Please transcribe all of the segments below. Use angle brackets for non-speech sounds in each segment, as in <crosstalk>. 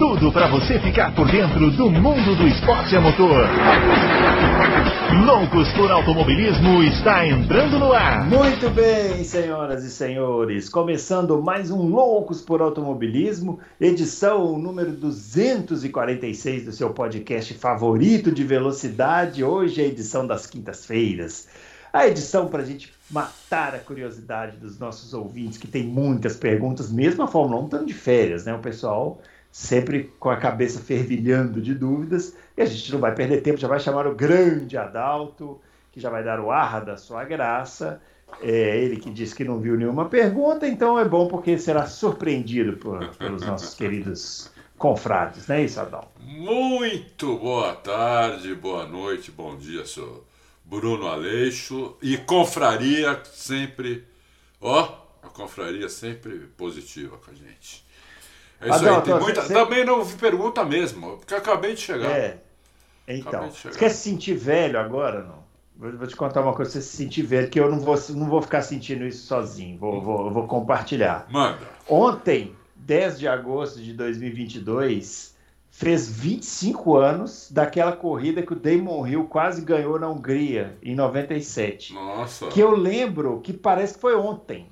tudo para você ficar por dentro do mundo do esporte a motor. Loucos por Automobilismo está entrando no ar. Muito bem, senhoras e senhores, começando mais um Loucos por Automobilismo, edição número 246 do seu podcast favorito de velocidade. Hoje é a edição das quintas-feiras. A edição para a gente matar a curiosidade dos nossos ouvintes, que tem muitas perguntas, mesmo a Fórmula 1 estando de férias, né? O pessoal sempre com a cabeça fervilhando de dúvidas, e a gente não vai perder tempo, já vai chamar o grande Adalto, que já vai dar o ar da sua graça. É ele que disse que não viu nenhuma pergunta, então é bom porque será surpreendido por, pelos nossos queridos confrades, não é isso, Adalto? Muito boa tarde, boa noite, bom dia, sou Bruno Aleixo e confraria sempre, ó, a confraria sempre positiva com a gente. É isso Adão, aí, tem muita... Você... Também não pergunta mesmo, porque acabei de chegar. É. Então, você quer se sentir velho agora, não? Vou te contar uma coisa, você se sentir velho, que eu não vou, não vou ficar sentindo isso sozinho, vou, hum. vou, vou compartilhar. Manda. Ontem, 10 de agosto de 2022, fez 25 anos daquela corrida que o Damon Hill quase ganhou na Hungria, em 97. Nossa. Que eu lembro que parece que foi ontem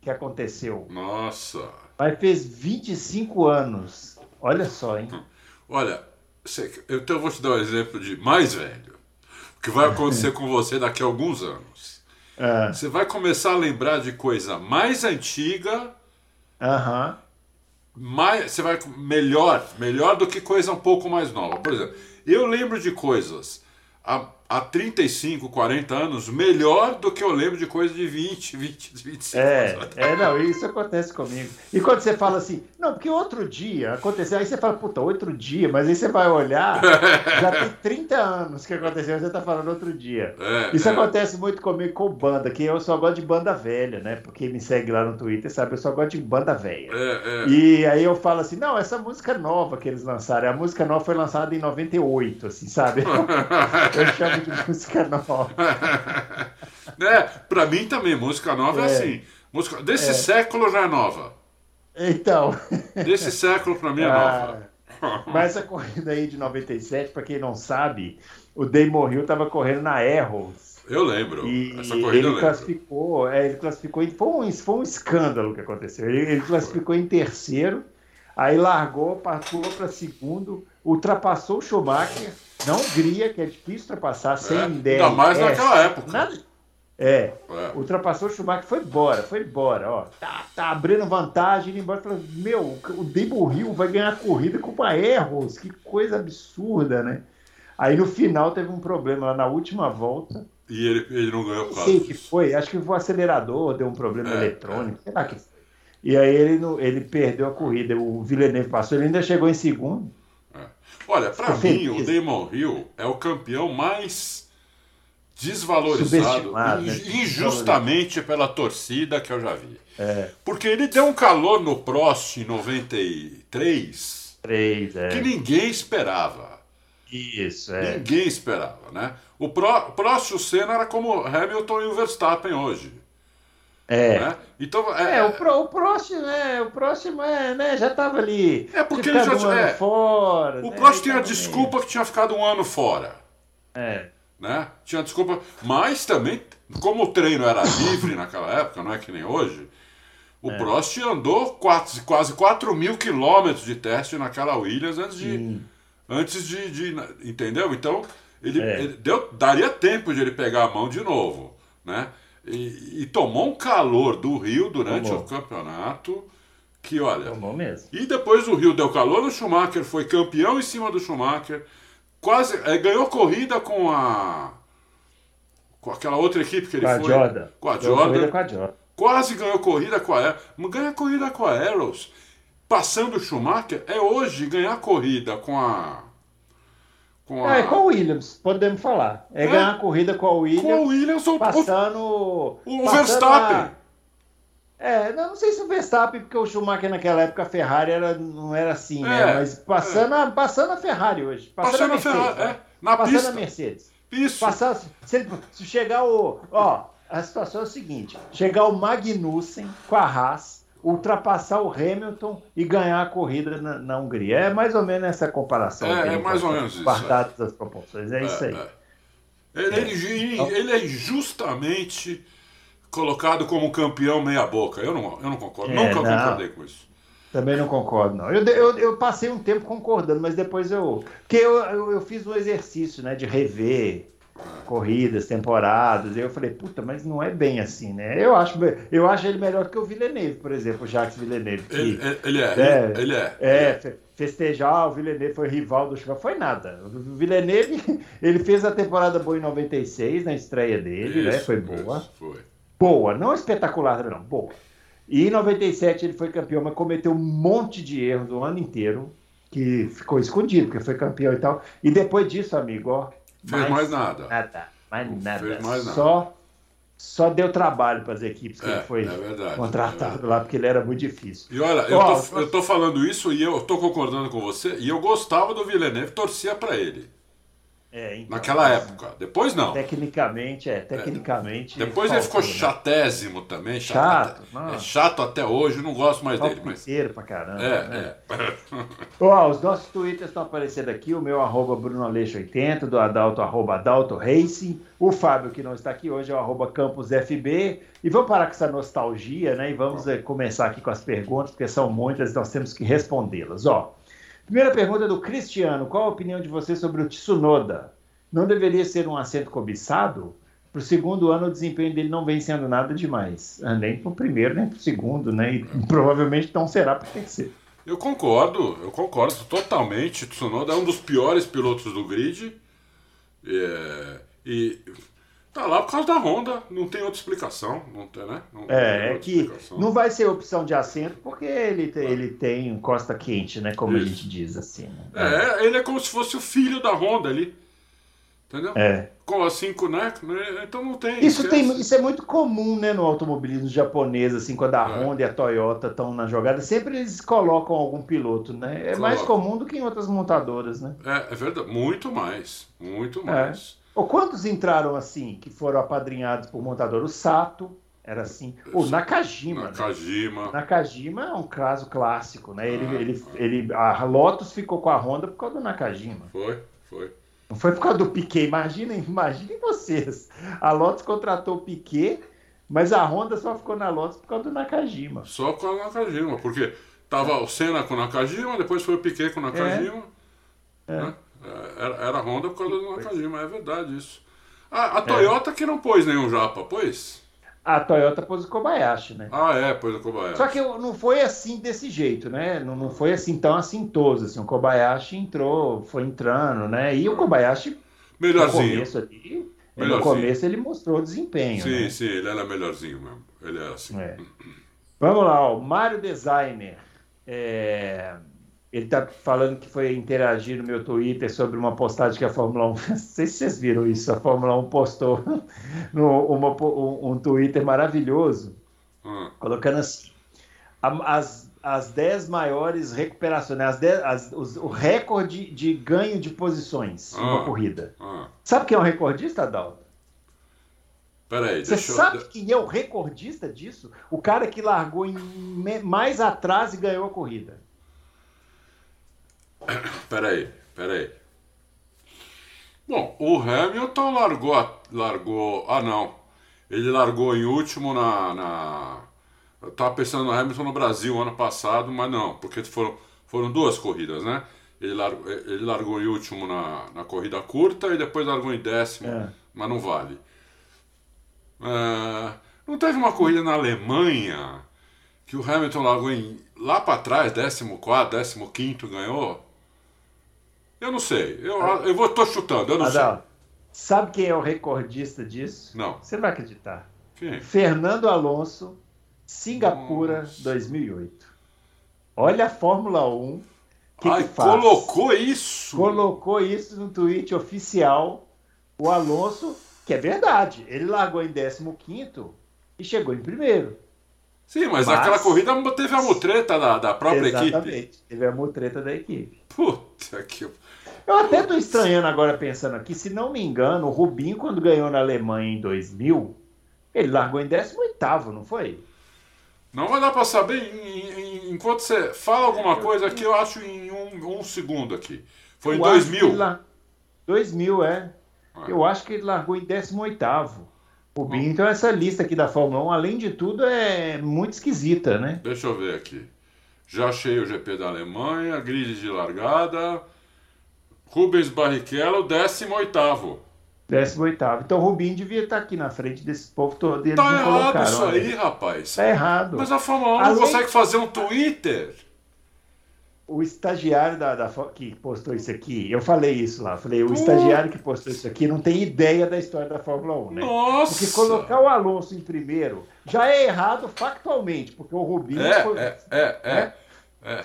que aconteceu. Nossa. Mas fez 25 anos. Olha só, hein? Olha, eu então vou te dar um exemplo de mais velho. O que vai acontecer <laughs> com você daqui a alguns anos. É. Você vai começar a lembrar de coisa mais antiga. Uhum. Mais, você vai melhor, melhor do que coisa um pouco mais nova. Por exemplo, eu lembro de coisas há há 35, 40 anos melhor do que eu lembro de coisa de 20, 20, 25 é, anos. É, não, isso acontece comigo. E quando você fala assim, não, porque outro dia aconteceu, aí você fala, puta, outro dia, mas aí você vai olhar, já tem <laughs> 30 anos que aconteceu, você tá falando outro dia. É, isso é. acontece muito comigo com banda, que eu só gosto de banda velha, né? Porque me segue lá no Twitter, sabe? Eu só gosto de banda velha. É, é. e aí eu falo assim, não, essa música nova que eles lançaram, a música nova foi lançada em 98, assim, sabe? <laughs> eu chamo de música nova. <laughs> né? Pra mim também, música nova é, é assim. Música... Desse é. século já é nova. Então. Desse século pra mim é ah, nova. <laughs> Mas a corrida aí de 97, pra quem não sabe, o Damon Hill tava correndo na Arrows. Eu lembro. E Essa corrida ele classificou, é, ele classificou, foi um, foi um escândalo que aconteceu. Ele, ele classificou em terceiro, aí largou, passou para segundo, ultrapassou o Schumacher na Hungria, que é difícil ultrapassar sem é, DRS. Ainda mais naquela época. Nada, é, é, ultrapassou o Schumacher, foi embora, foi embora, ó. Tá, tá abrindo vantagem, indo embora. Falando, meu, o Debo Hill vai ganhar a corrida com uma Erros, que coisa absurda, né? Aí no final teve um problema lá na última volta. E ele, ele não ganhou causa Sei que foi, acho que o acelerador deu um problema é, eletrônico, é. sei lá que E aí ele, ele perdeu a corrida, o Villeneuve passou, ele ainda chegou em segundo. Olha, para mim, o Damon Hill é o campeão mais desvalorizado né? injustamente pela torcida que eu já vi. É. Porque ele deu um calor no Prost em 93 3, é. que ninguém esperava. Isso, é. Ninguém esperava, né? O Prost e o Senna era como Hamilton e o Verstappen hoje. É. Né? Então, é, é, o, pro, o próximo, né? O próximo é, né? Já estava ali. É porque ele já um é, fora. O né? próximo tinha desculpa que tinha ficado um ano fora. É. Né? Tinha desculpa. Mas também, como o treino era livre naquela época, não é que nem hoje, o é. Prost andou quase, quase 4 mil quilômetros de teste naquela Williams antes de. Antes de, de, Entendeu? Então, ele, é. ele deu, daria tempo de ele pegar a mão de novo. Né? E, e, tomou um calor do Rio durante tomou. o campeonato. Que olha. Tomou mesmo. E depois o Rio deu calor no Schumacher, foi campeão em cima do Schumacher. Quase. É, ganhou corrida com a. Com aquela outra equipe que ele com foi. A. Com a Jordan. Com a Jordan. Quase ganhou corrida com a Ganha corrida com a Arrows. Passando o Schumacher é hoje ganhar corrida com a com a... É, com o Williams, podemos falar. É, é, ganhar a corrida com o Williams. Com o Williams ou passando. O, o Verstappen. A... É, não, sei se o Verstappen, porque o Schumacher naquela época a Ferrari era, não era assim, né? é, né? Mas passando, é. a, passando a Ferrari hoje. Passando, passando a, Mercedes, Ferrari, é. Na passando pista. a Mercedes. Isso. Passar, se, se chegar o. Ó, a situação é a seguinte: chegar o Magnussen com a Haas, ultrapassar o Hamilton e ganhar a corrida na, na Hungria. É mais ou menos essa comparação. É, é mais ou menos isso. Guardadas as proporções. É, é isso aí. É. Ele, ele, ele, é injustamente colocado como campeão meia-boca. Eu não, eu não concordo. Nunca não. concordei com isso. Também não concordo, não. Eu, eu, eu, passei um tempo concordando, mas depois eu. Porque eu, eu, eu fiz um exercício né, de rever corridas, temporadas. Eu falei, puta, mas não é bem assim, né? Eu acho, eu acho ele melhor que o Villeneuve, por exemplo, o Jacques Villeneuve. Que, ele, ele, é, é, ele é. É, festejar, o Villeneuve foi rival do Schumacher, foi nada. O Villeneuve, <laughs> ele fez a temporada boa em 96, na estreia dele, né? isso, né? Foi boa. Isso, foi. Boa, não espetacular, não, boa. E em 97 ele foi campeão, mas cometeu um monte de erros o ano inteiro, que ficou escondido, porque foi campeão e tal. E depois disso, amigo, ó, Fez mais nada. Nada, mais nada. Fez mais nada. Só, só deu trabalho para as equipes que é, ele foi é verdade, contratado é lá, porque ele era muito difícil. E olha, eu, tô, eu tô falando isso e eu tô concordando com você, e eu gostava do Villeneuve, torcia para ele. É, então, Naquela época. Depois não. Tecnicamente, é. Tecnicamente. É. Depois ele ficou né? chatésimo também. Chato. chato é chato até hoje, não gosto mais dele. Mas... pra caramba. É, né? é. <laughs> Ó, os nossos twitters estão aparecendo aqui. O meu arroba BrunoAleixo80, do Adalto, arroba Adalto Racing. O Fábio, que não está aqui hoje, é o arroba CampusFB. E vamos parar com essa nostalgia, né? E vamos é, começar aqui com as perguntas, porque são muitas e nós temos que respondê-las. Ó. Primeira pergunta é do Cristiano. Qual a opinião de você sobre o Tsunoda? Não deveria ser um assento cobiçado? Para o segundo ano, o desempenho dele não vem sendo nada demais. Ah, nem para o primeiro, nem para o segundo, né? E <laughs> provavelmente não será para o terceiro. Eu concordo, eu concordo totalmente. Tsunoda é um dos piores pilotos do grid. É, e Tá lá por causa da Honda, não tem outra explicação, não tem, né? Não, é, é que explicação. não vai ser opção de assento porque ele, tem, ele tem costa quente, né? Como Isso. a gente diz assim. Né? É, ele é como se fosse o filho da Honda ali. Entendeu? É. Com as cinco, né? Então não tem. Isso, tem, isso é muito comum, né, no automobilismo japonês, assim, quando a é. Honda e a Toyota estão na jogada, sempre eles colocam algum piloto, né? É Coloca. mais comum do que em outras montadoras, né? É, é verdade. Muito mais. Muito é. mais. Ou quantos entraram assim, que foram apadrinhados por montador? O Sato era assim. O Nakajima. Nakajima. Né? Nakajima é um caso clássico, né? Ele, ah, ele, ah. ele, a Lotus ficou com a Honda por causa do Nakajima. Foi, foi. Não foi por causa do Piquet. Imaginem, imaginem vocês. A Lotus contratou o Piquet, mas a Honda só ficou na Lotus por causa do Nakajima. Só com o Nakajima, porque tava o Senna com o Nakajima, depois foi o Piquet com o Nakajima. É. Né? É. Era, era Honda por causa do Nakajima, é verdade isso. A, a é. Toyota é. que não pôs nenhum japa, pôs? A Toyota pôs o Kobayashi, né? Ah, é, pôs o Kobayashi. Só que não foi assim desse jeito, né? Não, não foi assim tão assintoso, assim. O Kobayashi entrou, foi entrando, né? E o Kobayashi, melhorzinho. no começo ali, melhorzinho. no começo ele mostrou desempenho, Sim, né? sim, ele era melhorzinho mesmo. Ele era assim. É. Vamos lá, o Mário Designer. É... Ele está falando que foi interagir no meu Twitter sobre uma postagem que a Fórmula <laughs> 1. Não sei se vocês viram isso. A Fórmula 1 postou <laughs> no, uma, um, um, Twitter maravilhoso, hum. colocando assim: as, as 10 maiores recuperações, né? as 10, as, os, o recorde de ganho de posições em uma corrida. Sabe quem é o recordista, Adalto? Peraí, Você sabe eu... quem é o recordista disso? O cara que largou em, mais atrás e ganhou a corrida. <coughs> Peraí, peraí. Bom, o Hamilton largou, largou. Ah, não. Ele largou em último na. na... Eu tava pensando no Hamilton no Brasil ano passado, mas não, porque foram, foram duas corridas, né? Ele largou, ele largou em último na, na corrida curta e depois largou em décimo, é. mas não vale. É, não teve uma corrida na Alemanha que o Hamilton largou em, lá para trás, 14, 15 ganhou? Eu não sei. Eu, eu vou, tô chutando, eu não Adão, sei. Sabe quem é o recordista disso? Não. Você não vai acreditar. Quem? Fernando Alonso, Singapura Nossa. 2008. Olha a Fórmula 1. Que Ai, que colocou isso? Colocou isso no tweet oficial. O Alonso, que é verdade, ele largou em 15 e chegou em primeiro. Sim, mas, mas, aquela corrida teve a mutreta da, da própria exatamente, equipe. Exatamente, teve a mutreta da equipe. Puta que. Eu até estou estranhando agora pensando aqui, se não me engano, o Rubinho, quando ganhou na Alemanha em 2000, ele largou em 18, não foi? Não vai dar para saber. Enquanto você fala alguma coisa aqui, eu acho em um, um segundo aqui. Foi em 2000. La... 2000, é. é. Eu acho que ele largou em 18. Rubinho, então essa lista aqui da Fórmula 1, além de tudo, é muito esquisita, né? Deixa eu ver aqui. Já achei o GP da Alemanha, grid de largada. Rubens Barrichello, 18. 18. Então o Rubinho devia estar aqui na frente desse povo todo. Eles tá errado isso aí, rapaz. Tá errado. Mas a Fórmula 1 Além... não consegue fazer um Twitter. O estagiário da, da, que postou isso aqui, eu falei isso lá. Falei, o estagiário que postou isso aqui não tem ideia da história da Fórmula 1, né? Nossa! Porque colocar o Alonso em primeiro já é errado factualmente, porque o Rubinho. É, foi, é, é, é. Né? É.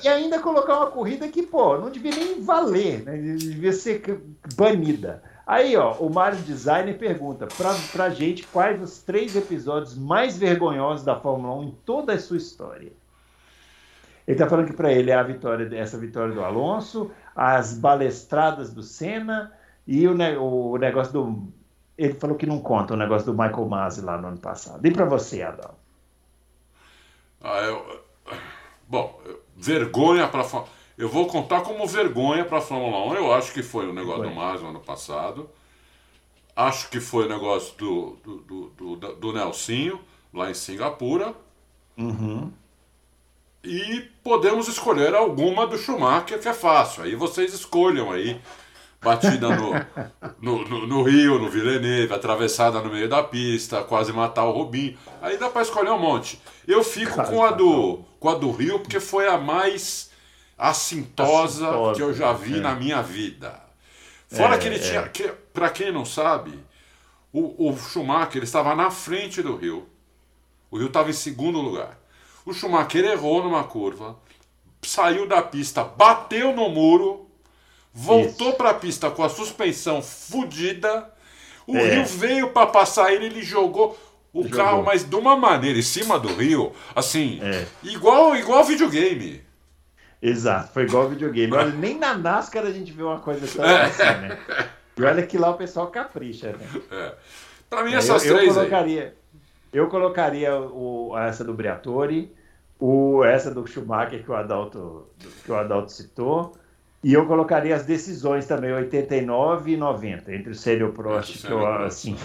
E ainda colocar uma corrida que, pô, não devia nem valer, né? Devia ser banida. Aí, ó, o Mario Designer pergunta pra, pra gente quais os três episódios mais vergonhosos da Fórmula 1 em toda a sua história. Ele tá falando que para ele é a vitória, essa vitória do Alonso, as balestradas do Senna e o, o negócio do. Ele falou que não conta o negócio do Michael Masi lá no ano passado. E para você, Adão? Ah, eu... Bom, vergonha para eu vou contar como vergonha para a Fórmula 1. Eu acho que foi o negócio foi. do Masi no ano passado. Acho que foi o negócio do, do, do, do, do Nelsinho, lá em Singapura. Uhum. E podemos escolher alguma do Schumacher, que é fácil. Aí vocês escolham aí. Batida no, no, no, no, Rio, no Villeneuve, atravessada no meio da pista, quase matar o Rubinho. Aí dá para escolher um monte. Eu fico com a, do, com a do Rio, porque foi a mais assintosa, assintosa que eu já vi é. na minha vida. Fora é, que ele tinha. É. Que, para quem não sabe, o, o Schumacher estava na frente do Rio. O Rio estava em segundo lugar. O Schumacher errou numa curva, saiu da pista, bateu no muro, voltou para a pista com a suspensão fodida. O é. Rio veio para passar ele, ele jogou o jogou. carro, mas de uma maneira em cima do Rio, assim, é. igual igual videogame. Exato, foi igual videogame. Olha, <laughs> nem na NASCAR a gente vê uma coisa tão é. assim, né? E olha que lá o pessoal capricha, né? É. Pra mim, essas eu, três eu colocaria, aí. Eu colocaria o, essa do Briatore, o, essa do Schumacher que o, Adalto, que o Adalto citou, e eu colocaria as decisões também, 89 e 90, entre o Senna e o Prost, que eu, assim,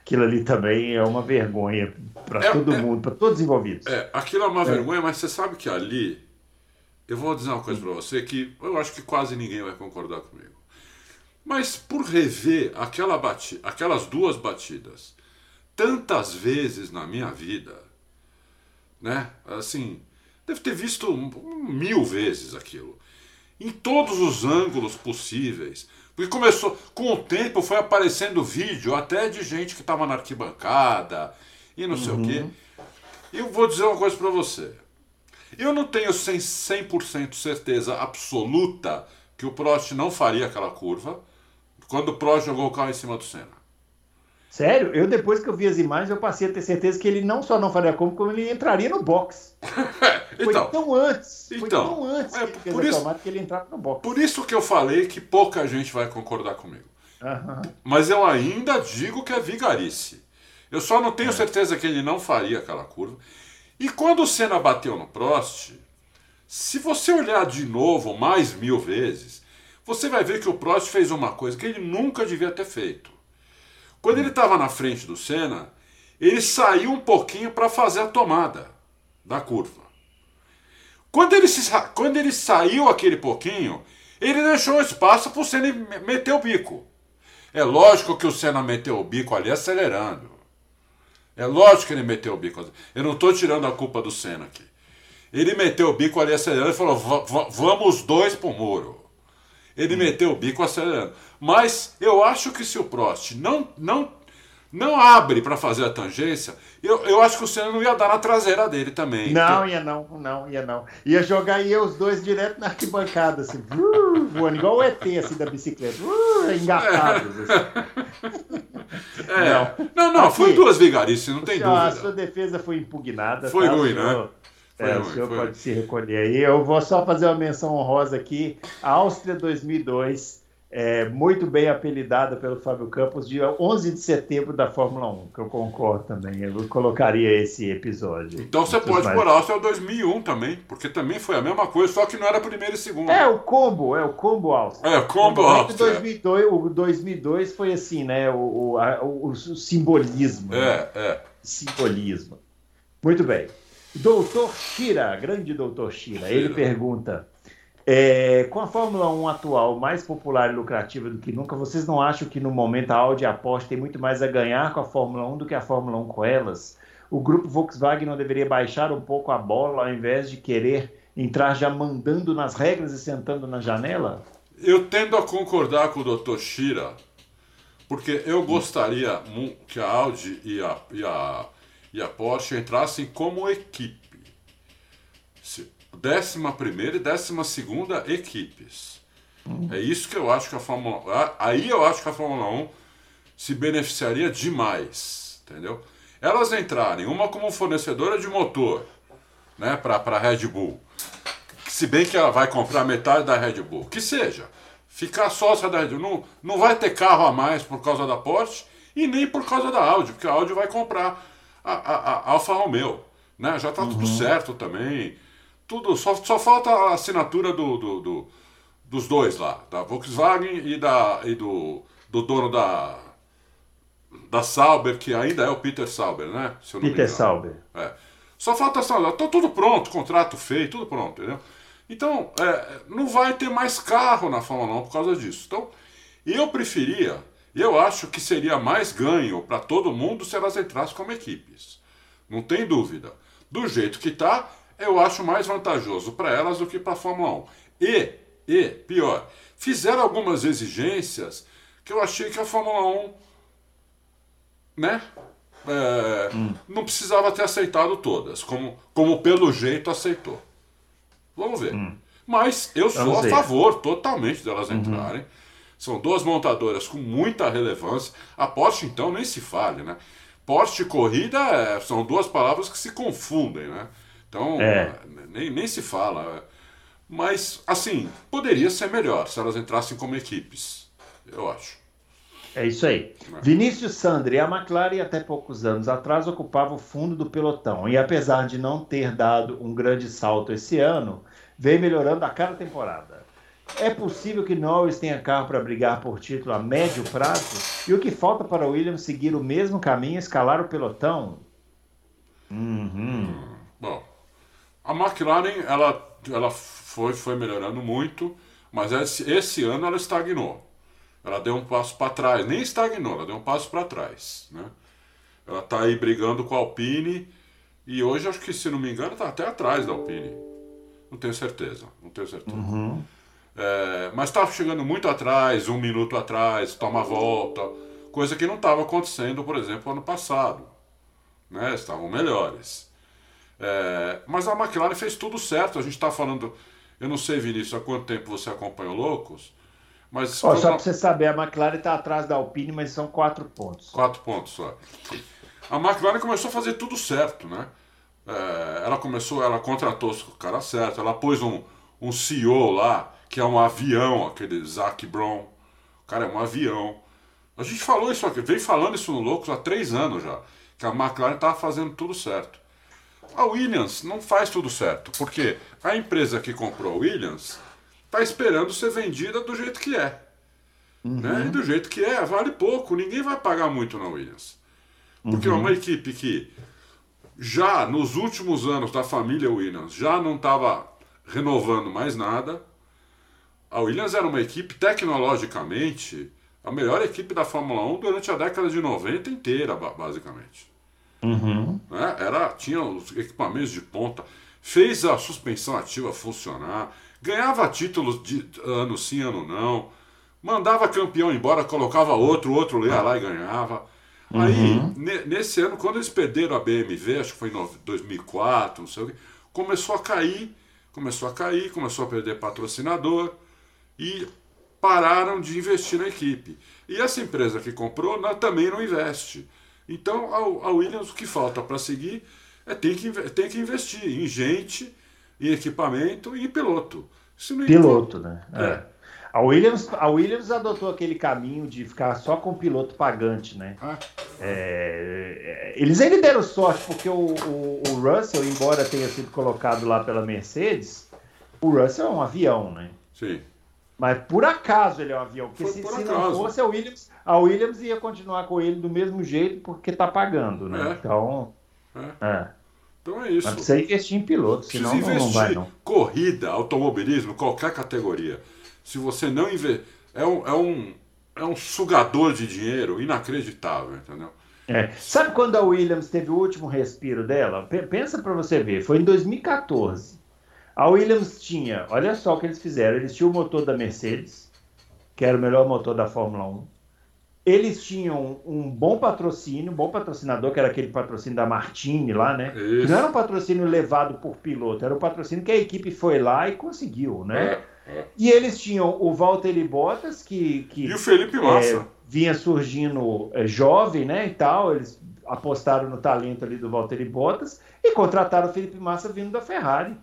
aquilo ali também é uma vergonha para é, todo é, mundo, para todos os envolvidos. É, aquilo é uma é. vergonha, mas você sabe que ali eu vou dizer uma coisa para você que eu acho que quase ninguém vai concordar comigo. Mas por rever aquela bati aquelas duas batidas tantas vezes na minha vida, né? Assim, deve ter visto mil vezes aquilo. Em todos os ângulos possíveis. Porque começou, com o tempo foi aparecendo vídeo até de gente que estava na arquibancada e não uhum. sei o quê. E eu vou dizer uma coisa para você. Eu não tenho 100%, certeza absoluta que o Prost não faria aquela curva quando o Prost jogou o carro em cima do Senna. Sério? Eu depois que eu vi as imagens, eu passei a ter certeza que ele não só não faria como, como ele entraria no box. <laughs> então, foi tão antes. Então, foi tão antes é, que, por isso, que ele entrava no box. Por isso que eu falei que pouca gente vai concordar comigo. Uhum. Mas eu ainda digo que é vigarice. Eu só não tenho é. certeza que ele não faria aquela curva. E quando o Senna bateu no Prost, se você olhar de novo mais mil vezes, você vai ver que o Prost fez uma coisa que ele nunca devia ter feito. Quando ele estava na frente do Senna, ele saiu um pouquinho para fazer a tomada da curva. Quando ele, se, quando ele saiu aquele pouquinho, ele deixou espaço para o Senna meter o bico. É lógico que o Senna meteu o bico ali acelerando. É lógico que ele meteu o bico. Eu não estou tirando a culpa do Senna aqui. Ele meteu o bico ali acelerando e falou: vamos dois para o muro. Ele hum. meteu o bico acelerando. Mas eu acho que se o Prost não, não, não abre para fazer a tangência, eu, eu acho que o Senna não ia dar na traseira dele também. Não, porque... ia não, não, ia não. Ia jogar ia os dois direto na arquibancada, assim, <laughs> voando, igual o ET assim, da bicicleta, uh, engatados. <laughs> Assim. É. Não, não, não foi duas vigarices, não tem dúvida. A sua defesa foi impugnada. Foi tá, ruim, né? Foi é, ruim, o senhor pode ruim. se recolher aí. Eu vou só fazer uma menção honrosa aqui. Áustria 2002 é, muito bem apelidada pelo Fábio Campos de 11 de setembro da Fórmula 1, que eu concordo também. Eu colocaria esse episódio. Então você pode mais... pôr Áustria 2001 também, porque também foi a mesma coisa, só que não era primeiro e segundo. É, o combo, é o combo Áustria. É, o combo Áustria. 2002, o 2002 foi assim, né, o, o, a, o, o simbolismo. É, né? é. Simbolismo. Muito bem. Doutor Shira, grande doutor Shira, ele pergunta... É, com a Fórmula 1 atual mais popular e lucrativa do que nunca, vocês não acham que no momento a Audi e a Porsche tem muito mais a ganhar com a Fórmula 1 do que a Fórmula 1 com elas? O grupo Volkswagen não deveria baixar um pouco a bola ao invés de querer entrar já mandando nas regras e sentando na janela? Eu tendo a concordar com o Dr. Shira, porque eu gostaria que a Audi e a, e a, e a Porsche entrassem como equipe décima primeira e décima segunda equipes. Uhum. É isso que eu acho que a Fórmula aí eu acho que a Fórmula 1 se beneficiaria demais, entendeu? Elas entrarem uma como fornecedora de motor, né, para a Red Bull. Se bem que ela vai comprar metade da Red Bull, que seja. Ficar sócia da Red Bull, não, não vai ter carro a mais por causa da Porsche e nem por causa da Audi, porque a Audi vai comprar a, a, a Alfa Romeo, né? Já está uhum. tudo certo também. Tudo, só, só falta a assinatura do, do, do, dos dois lá, da Volkswagen e, da, e do, do dono da, da Sauber, que ainda é o Peter Sauber, né? Peter Sauber. É. Só falta a Tá tudo pronto, contrato feito, tudo pronto, entendeu? Então, é, não vai ter mais carro na Fórmula 1 por causa disso. Então, eu preferia, eu acho que seria mais ganho para todo mundo se elas entrassem como equipes. Não tem dúvida. Do jeito que está, eu acho mais vantajoso para elas do que para a Fórmula 1. E, e, pior, fizeram algumas exigências que eu achei que a Fórmula 1, né, é, hum. não precisava ter aceitado todas, como, como pelo jeito aceitou. Vamos ver. Hum. Mas eu sou Vamos a ver. favor totalmente delas uhum. entrarem. São duas montadoras com muita relevância. A Porsche, então, nem se fale, né? Porsche e corrida é, são duas palavras que se confundem, né? Então, é. nem, nem se fala. Mas, assim, poderia ser melhor se elas entrassem como equipes, eu acho. É isso aí. É. Vinícius Sandri, a McLaren até poucos anos atrás ocupava o fundo do pelotão e apesar de não ter dado um grande salto esse ano, vem melhorando a cada temporada. É possível que Norris tenha carro para brigar por título a médio prazo? E o que falta para Williams seguir o mesmo caminho e escalar o pelotão? Uhum. A McLaren ela, ela foi, foi melhorando muito, mas esse, esse ano ela estagnou. Ela deu um passo para trás, nem estagnou, ela deu um passo para trás. Né? Ela está aí brigando com a Alpine e hoje acho que, se não me engano, está até atrás da Alpine. Não tenho certeza, não tenho certeza. Uhum. É, mas está chegando muito atrás, um minuto atrás, toma volta, coisa que não estava acontecendo, por exemplo, ano passado. Né? Estavam melhores. É, mas a McLaren fez tudo certo. A gente está falando. Eu não sei, Vinícius, há quanto tempo você acompanhou Loucos, mas. Oh, só para você saber, a McLaren está atrás da Alpine, mas são quatro pontos. Quatro pontos só. A McLaren começou a fazer tudo certo, né? É, ela começou, ela contratou o cara certo, ela pôs um, um CEO lá, que é um avião, aquele Zac Brown. O cara é um avião. A gente falou isso aqui, vem falando isso no Loucos há três anos já, que a McLaren estava fazendo tudo certo. A Williams não faz tudo certo, porque a empresa que comprou a Williams está esperando ser vendida do jeito que é. Uhum. Né? E do jeito que é, vale pouco, ninguém vai pagar muito na Williams. Porque uhum. é uma equipe que já nos últimos anos da família Williams já não estava renovando mais nada. A Williams era uma equipe tecnologicamente a melhor equipe da Fórmula 1 durante a década de 90 inteira, basicamente. Uhum. Né? Era, tinha os equipamentos de ponta, fez a suspensão ativa funcionar, ganhava títulos de ano sim, ano não, mandava campeão embora, colocava outro, outro ia lá e ganhava. Uhum. Aí, nesse ano, quando eles perderam a BMW, acho que foi em 2004, não sei o que, começou a cair, começou a cair, começou a perder patrocinador e pararam de investir na equipe. E essa empresa que comprou também não investe. Então, a, Williams, o que falta para seguir é ter que, tem que investir em gente, em equipamento e em piloto. piloto, né? É. é. A Williams, a Williams adotou aquele caminho de ficar só com o piloto pagante, né? Ah. É, eles ainda deram sorte, porque o, o, o, Russell, embora tenha sido colocado lá pela Mercedes, o Russell é um avião, né? Sim. Mas por acaso ele é um avião, porque se, se não fosse a Williams, a Williams ia continuar com ele do mesmo jeito, porque tá pagando, né? É. Então. É. é. Então é isso. Mas precisa investir em piloto, senão não, não vai não. Corrida, automobilismo, qualquer categoria se você não investir. É um, é, um, é um sugador de dinheiro inacreditável, entendeu? É. Sabe quando a Williams teve o último respiro dela? Pensa para você ver, foi em 2014. A Williams tinha, olha só o que eles fizeram: eles tinham o motor da Mercedes, que era o melhor motor da Fórmula 1. Eles tinham um bom patrocínio, um bom patrocinador, que era aquele patrocínio da Martini lá, né? Que não era um patrocínio levado por piloto, era um patrocínio que a equipe foi lá e conseguiu, né? É. E eles tinham o Valtteri Bottas, que, que e o Felipe Massa. É, vinha surgindo é, jovem, né, e tal, eles apostaram no talento ali do Valtteri Bottas e contrataram o Felipe Massa vindo da Ferrari.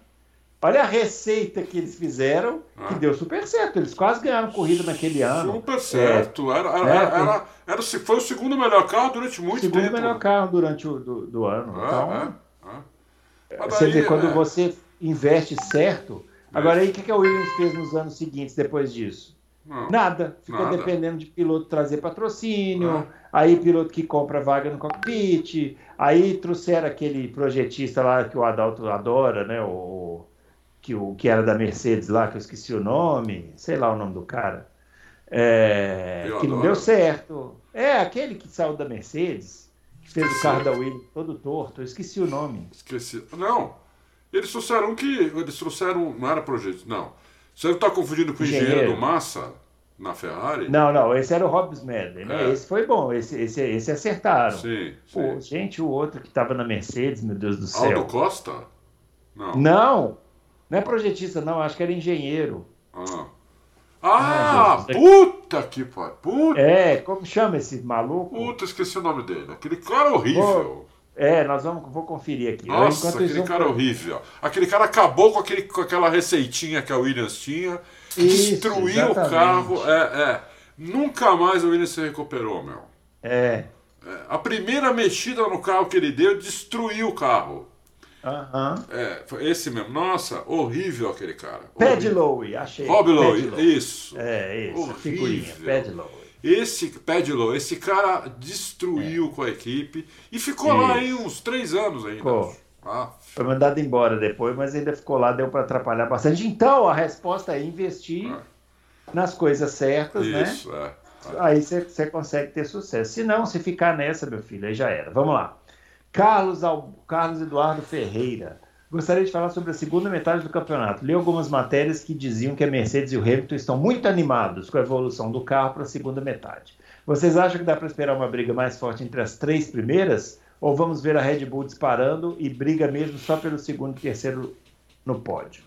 Olha a receita que eles fizeram, ah. que deu super certo. Eles quase ganharam corrida naquele ano. Super certo. É, era, era, é, era, era, foi o segundo melhor carro durante muito segundo tempo. Segundo melhor carro durante o do, do ano. É, então, é, é. você vê, quando você investe certo, Agora aí, o que, que a Williams fez nos anos seguintes depois disso? Não, nada. Ficou nada. dependendo de piloto trazer patrocínio, não. aí piloto que compra vaga no cockpit, aí trouxeram aquele projetista lá que o Adalto adora, né? O, que, o, que era da Mercedes lá, que eu esqueci o nome, sei lá o nome do cara. É, que não deu certo. É, aquele que saiu da Mercedes, que fez esqueci. o carro da Williams todo torto, eu esqueci o nome. Esqueci. Não, eles trouxeram que. Eles trouxeram. Não era projeto, não. Você está confundindo com o engenheiro, engenheiro do Massa na Ferrari? Não, não, esse era o Hobbs Medley, né? É. Esse foi bom, esse, esse, esse acertaram. Sim, sim. gente, o outro que estava na Mercedes, meu Deus do céu. Aldo Costa? Não. Não, não é projetista, não, acho que era engenheiro. Ah. Ah, puta que pariu. É, como chama esse maluco? Puta, esqueci o nome dele. Aquele cara horrível. É, nós vamos vou conferir aqui. Nossa, aquele vão... cara horrível. Aquele cara acabou com, aquele, com aquela receitinha que a Williams tinha, Isso, destruiu exatamente. o carro. É, é. Nunca mais a Williams se recuperou, meu. É. é. A primeira mexida no carro que ele deu destruiu o carro. Aham. É, foi esse mesmo. Nossa, horrível aquele cara. Pad Lowe, achei. Rob Lowe, isso. É, isso. Horrível. Figurinha, Pad Lowe. Esse Padlow, esse cara destruiu é. com a equipe e ficou Isso. lá aí uns três anos ainda. Ficou. Ah. Foi mandado embora depois, mas ainda ficou lá, deu para atrapalhar bastante. Então, a resposta é investir é. nas coisas certas, né? Isso, né? É. Aí você consegue ter sucesso. Se não, se ficar nessa, meu filho, aí já era. Vamos lá. Carlos, Carlos Eduardo Ferreira. Gostaria de falar sobre a segunda metade do campeonato. Li algumas matérias que diziam que a Mercedes e o Hamilton estão muito animados com a evolução do carro para a segunda metade. Vocês acham que dá para esperar uma briga mais forte entre as três primeiras? Ou vamos ver a Red Bull disparando e briga mesmo só pelo segundo e terceiro no pódio?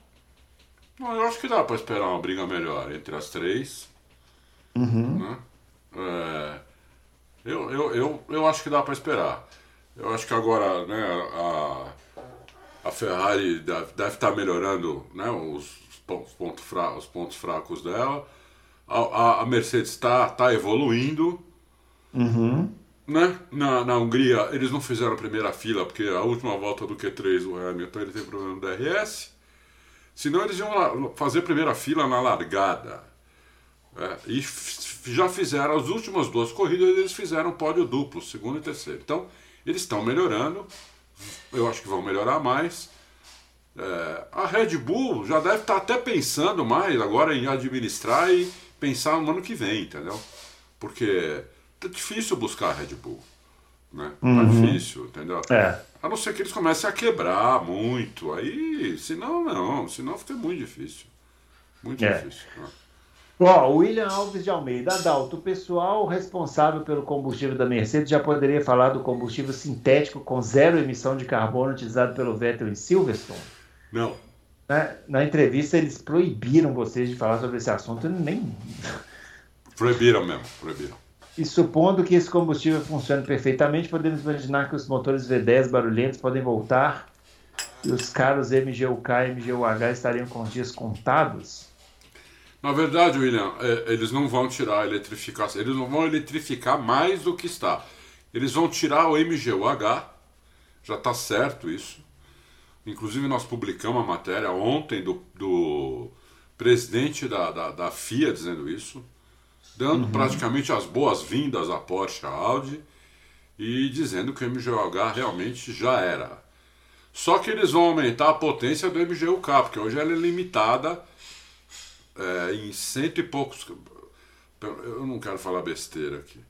Não, eu acho que dá para esperar uma briga melhor entre as três. Uhum. Né? É, eu, eu, eu, eu acho que dá para esperar. Eu acho que agora né, a, a Ferrari deve, deve estar tá melhorando né, os, pontos fracos, os pontos fracos dela. A, a, a Mercedes está tá evoluindo. Uhum. Né? Na, na Hungria, eles não fizeram a primeira fila, porque a última volta do Q3, o Hamilton, ele tem problema no DRS. Senão eles iam fazer a primeira fila na largada. É, e já fizeram as últimas duas corridas, eles fizeram pódio duplo, segundo e terceiro. Então, eles estão melhorando eu acho que vão melhorar mais. É, a Red Bull já deve estar até pensando mais agora em administrar e pensar no ano que vem, entendeu? Porque é difícil buscar a Red Bull. Né? Tá uhum. Tá difícil, entendeu? É. A não ser que eles comecem a quebrar muito. Aí, senão não, senão fica muito difícil. Muito é. difícil. Né? Ó, William Alves de Almeida, Adalto, o pessoal responsável pelo combustível da Mercedes já poderia falar do combustível sintético com zero emissão de carbono utilizado pelo Vettel em Silverstone? Não. Na, na entrevista eles proibiram vocês de falar sobre esse assunto, nem. Proibiram mesmo, proibiram. E supondo que esse combustível funcione perfeitamente, podemos imaginar que os motores V10 barulhentos podem voltar e os caros MGUK e MGUH estariam com dias contados? Na verdade, William, é, eles não vão tirar a eletrificação, eles não vão eletrificar mais do que está. Eles vão tirar o MGUH, já está certo isso. Inclusive, nós publicamos a matéria ontem do, do presidente da, da, da, FIA dizendo isso, dando uhum. praticamente as boas-vindas à Porsche, à Audi, e dizendo que o MGUH realmente já era. Só que eles vão aumentar a potência do MGUK, porque hoje ela é limitada é, em cento e poucos. Eu não quero falar besteira aqui.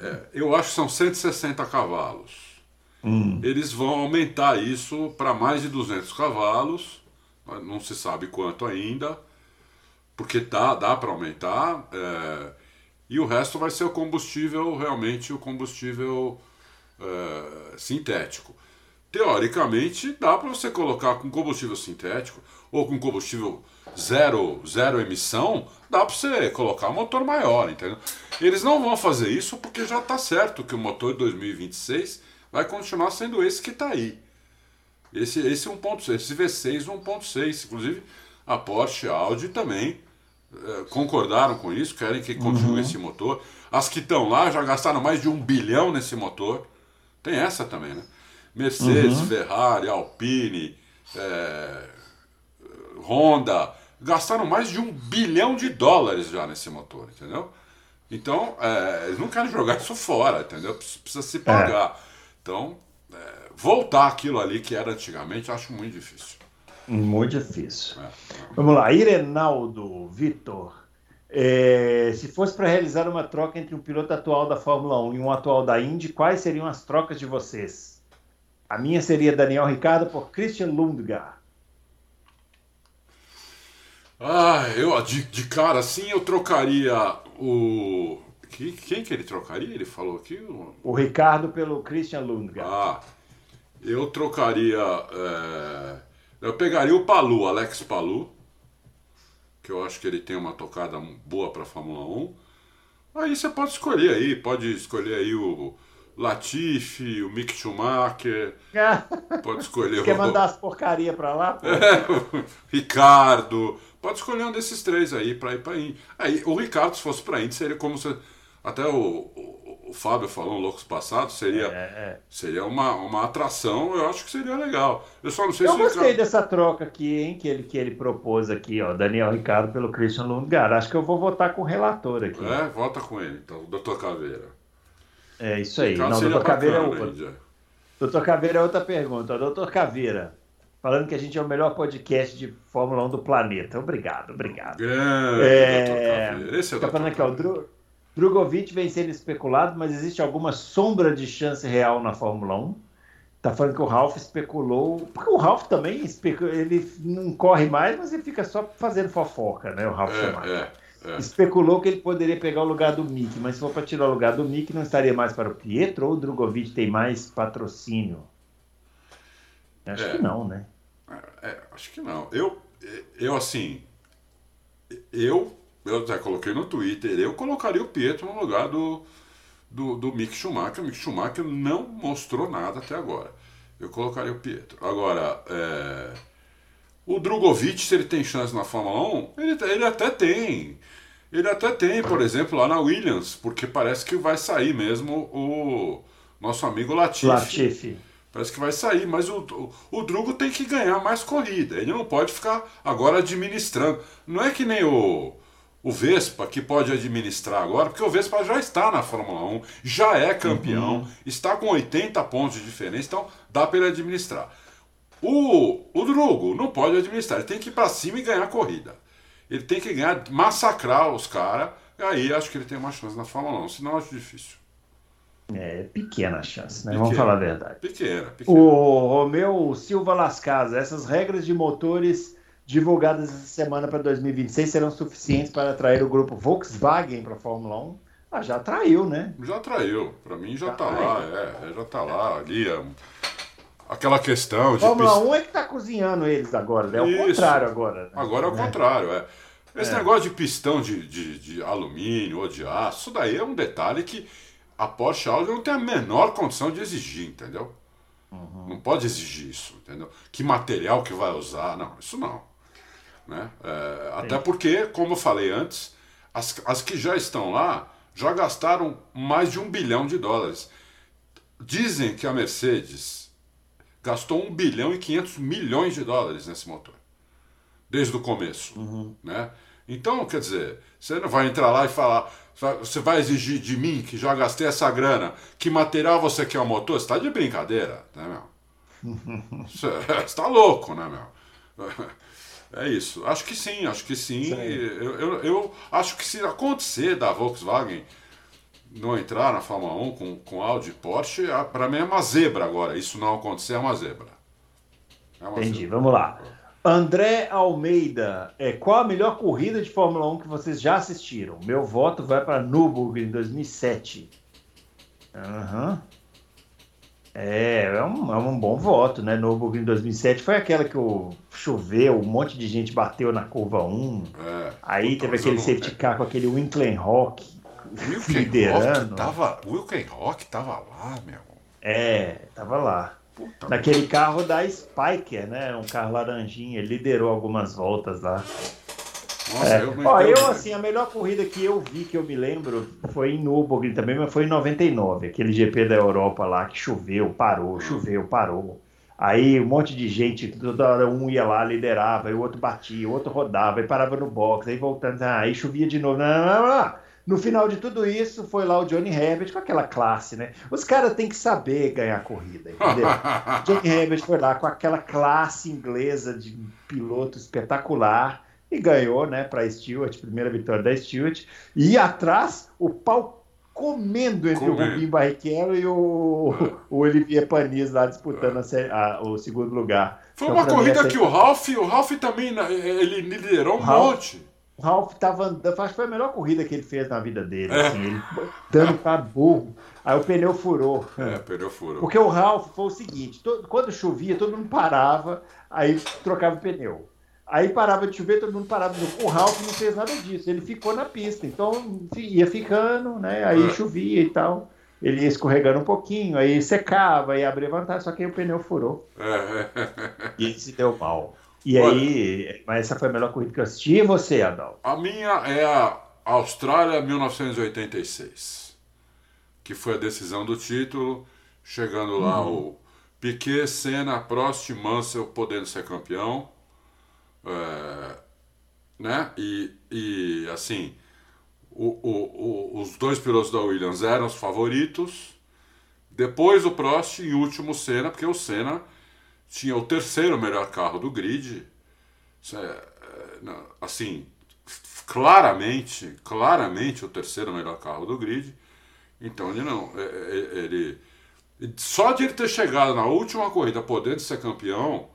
É, é, eu acho que são 160 cavalos. Hum. Eles vão aumentar isso para mais de 200 cavalos, não se sabe quanto ainda, porque dá, dá para aumentar. É, e o resto vai ser o combustível, realmente o combustível é, sintético. Teoricamente, dá para você colocar com combustível sintético ou com combustível zero, zero emissão, dá para você colocar um motor maior, entendeu? Eles não vão fazer isso porque já está certo que o motor de 2026 vai continuar sendo esse que está aí. Esse, esse 1.6, esse V6 1.6. Inclusive, a Porsche a Audi também é, concordaram com isso, querem que continue uhum. esse motor. As que estão lá já gastaram mais de um bilhão nesse motor. Tem essa também, né? Mercedes, uhum. Ferrari, Alpine, é, Honda, gastaram mais de um bilhão de dólares já nesse motor, entendeu? Então, é, eles não querem jogar isso fora, entendeu? Precisa se pagar. É. Então, é, voltar aquilo ali que era antigamente, acho muito difícil. Muito difícil. É, é. Vamos lá, Irenaldo, Vitor. É, se fosse para realizar uma troca entre um piloto atual da Fórmula 1 e um atual da Indy, quais seriam as trocas de vocês? A minha seria Daniel Ricardo por Christian Lundgaard. Ah, eu de, de cara assim eu trocaria o. Que, quem que ele trocaria? Ele falou aqui? O Ricardo pelo Christian Lundgren. Ah, eu trocaria. É... Eu pegaria o Palu, Alex Palu, que eu acho que ele tem uma tocada boa para Fórmula 1. Aí você pode escolher aí, pode escolher aí o Latifi, o Mick Schumacher, <laughs> pode escolher Quer o... mandar as porcaria para lá? <laughs> É, Ricardo, Pode escolher um desses três aí para ir para Indy. Aí o Ricardo, se fosse para Indy, seria como se. Até o, o, o Fábio falou no Loucos Passados, seria, é, é. seria uma, uma atração, eu acho que seria legal. Eu só não sei eu se gostei Ricardo... dessa troca aqui, hein, que ele, que ele propôs aqui, ó, Daniel Ricardo pelo Christian Lundgaard. Acho que eu vou votar com o relator aqui. É, vota com ele, então, doutor Caveira. É isso aí. Ricardo não, doutor Caveira é o. Doutor Caveira é outra pergunta. Doutor Caveira, falando que a gente é o melhor podcast de Fórmula 1 do planeta. Obrigado, obrigado. É, é, esse é o tá falando aqui, ó, Dro, Drogovic vem sendo especulado, mas existe alguma sombra de chance real na Fórmula 1? Tá falando que o Ralph especulou, porque o Ralph também especula, ele não corre mais, mas ele fica só fazendo fofoca, né? O Ralph é, é, é. Especulou que ele poderia pegar o lugar do Mick, mas se for para tirar o lugar do Mick, não estaria mais para o Pietro ou o Drogovic tem mais patrocínio? Acho é. que não, né? É, é, acho que não. Eu, eu assim, eu, eu já coloquei no Twitter, eu colocaria o Pietro no lugar do, do, do Mick Schumacher. O Mick Schumacher não mostrou nada até agora. Eu colocaria o Pietro. Agora, é, o Drogovic, se ele tem chance na Fórmula 1, ele, ele até tem. Ele até tem, por exemplo, lá na Williams, porque parece que vai sair mesmo o nosso amigo Latifi. Latifi. Parece que vai sair, mas o, o, o, Drugo tem que ganhar mais corrida. Ele não pode ficar agora administrando. Não é que nem o, o Vespa que pode administrar agora, porque o Vespa já está na Fórmula 1, já é campeão, uhum. está com 80 pontos de diferença, então dá para ele administrar. O, o Drugo não pode administrar, ele tem que ir para cima e ganhar corrida. Ele tem que ganhar, massacrar os caras, aí acho que ele tem uma chance na Fórmula 1, senão acho difícil. É pequena a chance, né? Pequena, Vamos falar a verdade. Pequena, pequena. O Romeu Silva Las Casas, essas regras de motores divulgadas essa semana para 2026 serão suficientes para atrair o grupo Volkswagen para a Fórmula 1? Ah, já atraiu, né? Já atraiu. Para mim já, está lá, é, é, já está lá ali. É, aquela questão de. Fórmula 1 é que está cozinhando eles agora, né? É o contrário agora. Né? Agora é o contrário, é. Esse é. negócio de pistão de, de, de alumínio ou de aço, isso daí é um detalhe que a Porsche Audi não tem a menor condição de exigir, entendeu? Uhum. Não pode exigir isso, entendeu? Que material que vai usar, não, isso não. Né? É, até porque, como eu falei antes, as, as que já estão lá já gastaram mais de um bilhão de dólares. Dizem que a Mercedes gastou um bilhão e 500 milhões de dólares nesse motor, desde o começo. Uhum. Né? Então, quer dizer, você não vai entrar lá e falar, você vai exigir de mim que já gastei essa grana, que material você quer o motor? Você está de brincadeira, né, meu? <laughs> Você está louco, né, meu? É isso. Acho que sim, acho que sim. Eu, eu, eu, acho que se acontecer da Volkswagen não entrar na Fórmula 1 com, com Audi e Porsche, para mim é uma zebra agora. Isso não acontecer é uma zebra. É uma Entendi, zebra. vamos lá. André Almeida, é, qual a melhor corrida de Fórmula 1 que vocês já assistiram? Meu voto vai para Nürburgring em 2007. Aham. Uhum. É, é um, é um bom voto, né? Nürburgring em 2007 foi aquela que o, choveu, um monte de gente bateu na curva 1. É, aí teve aquele safety car com aquele Winklen Rock liderando. Tava, Wilken Rock tava lá, meu. É, tava lá. Puta Naquele carro da Spiker, né? Um carro laranjinha, ele liderou algumas voltas lá. Nossa, é. eu, Ó, eu, assim, a melhor corrida que eu vi, que eu me lembro, foi em Nürburgring também, mas foi em 99, aquele GP da Europa lá, que choveu, parou, choveu, parou. Aí um monte de gente, toda hora um ia lá, liderava, aí o outro batia, o outro rodava, aí parava no box, aí voltando, ah, aí chovia de novo. Não, não, não, no final de tudo isso, foi lá o Johnny Herbert com aquela classe, né? Os caras têm que saber ganhar corrida, entendeu? <laughs> Johnny Herbert foi lá com aquela classe inglesa de piloto espetacular e ganhou, né, para Stewart, primeira vitória da Stewart. E atrás, o pau comendo entre Comer. o Rubinho Barrichello e o, o Olivier Panis lá disputando a, a, o segundo lugar. Foi então, uma corrida que o Ralph, o Ralph também né, ele liderou um Ralph, monte. O Ralph tava andando, acho que foi a melhor corrida que ele fez na vida dele, é. assim, ele dando para burro. Aí o pneu furou. É, o pneu furou. Porque o Ralph foi o seguinte: todo, quando chovia, todo mundo parava, aí trocava o pneu. Aí parava de chover, todo mundo parava. O Ralph não fez nada disso, ele ficou na pista. Então ia ficando, né? Aí é. chovia e tal. Ele ia escorregando um pouquinho, aí secava, aí abria vantagem, só que aí o pneu furou. É. <laughs> E ele se deu mal. E Olha, aí, mas essa foi a melhor corrida que eu assisti. E você, Adal? A minha é a Austrália 1986, que foi a decisão do título, chegando lá uhum. o Piquet, Senna, Prost, Mansell podendo ser campeão, é, né? E, e assim, o, o, o, os dois pilotos da Williams eram os favoritos. Depois o Prost e último Senna, porque o Senna tinha o terceiro melhor carro do grid. É, é, assim, claramente, claramente o terceiro melhor carro do grid. Então ele não, é, ele só de ele ter chegado na última corrida podendo ser campeão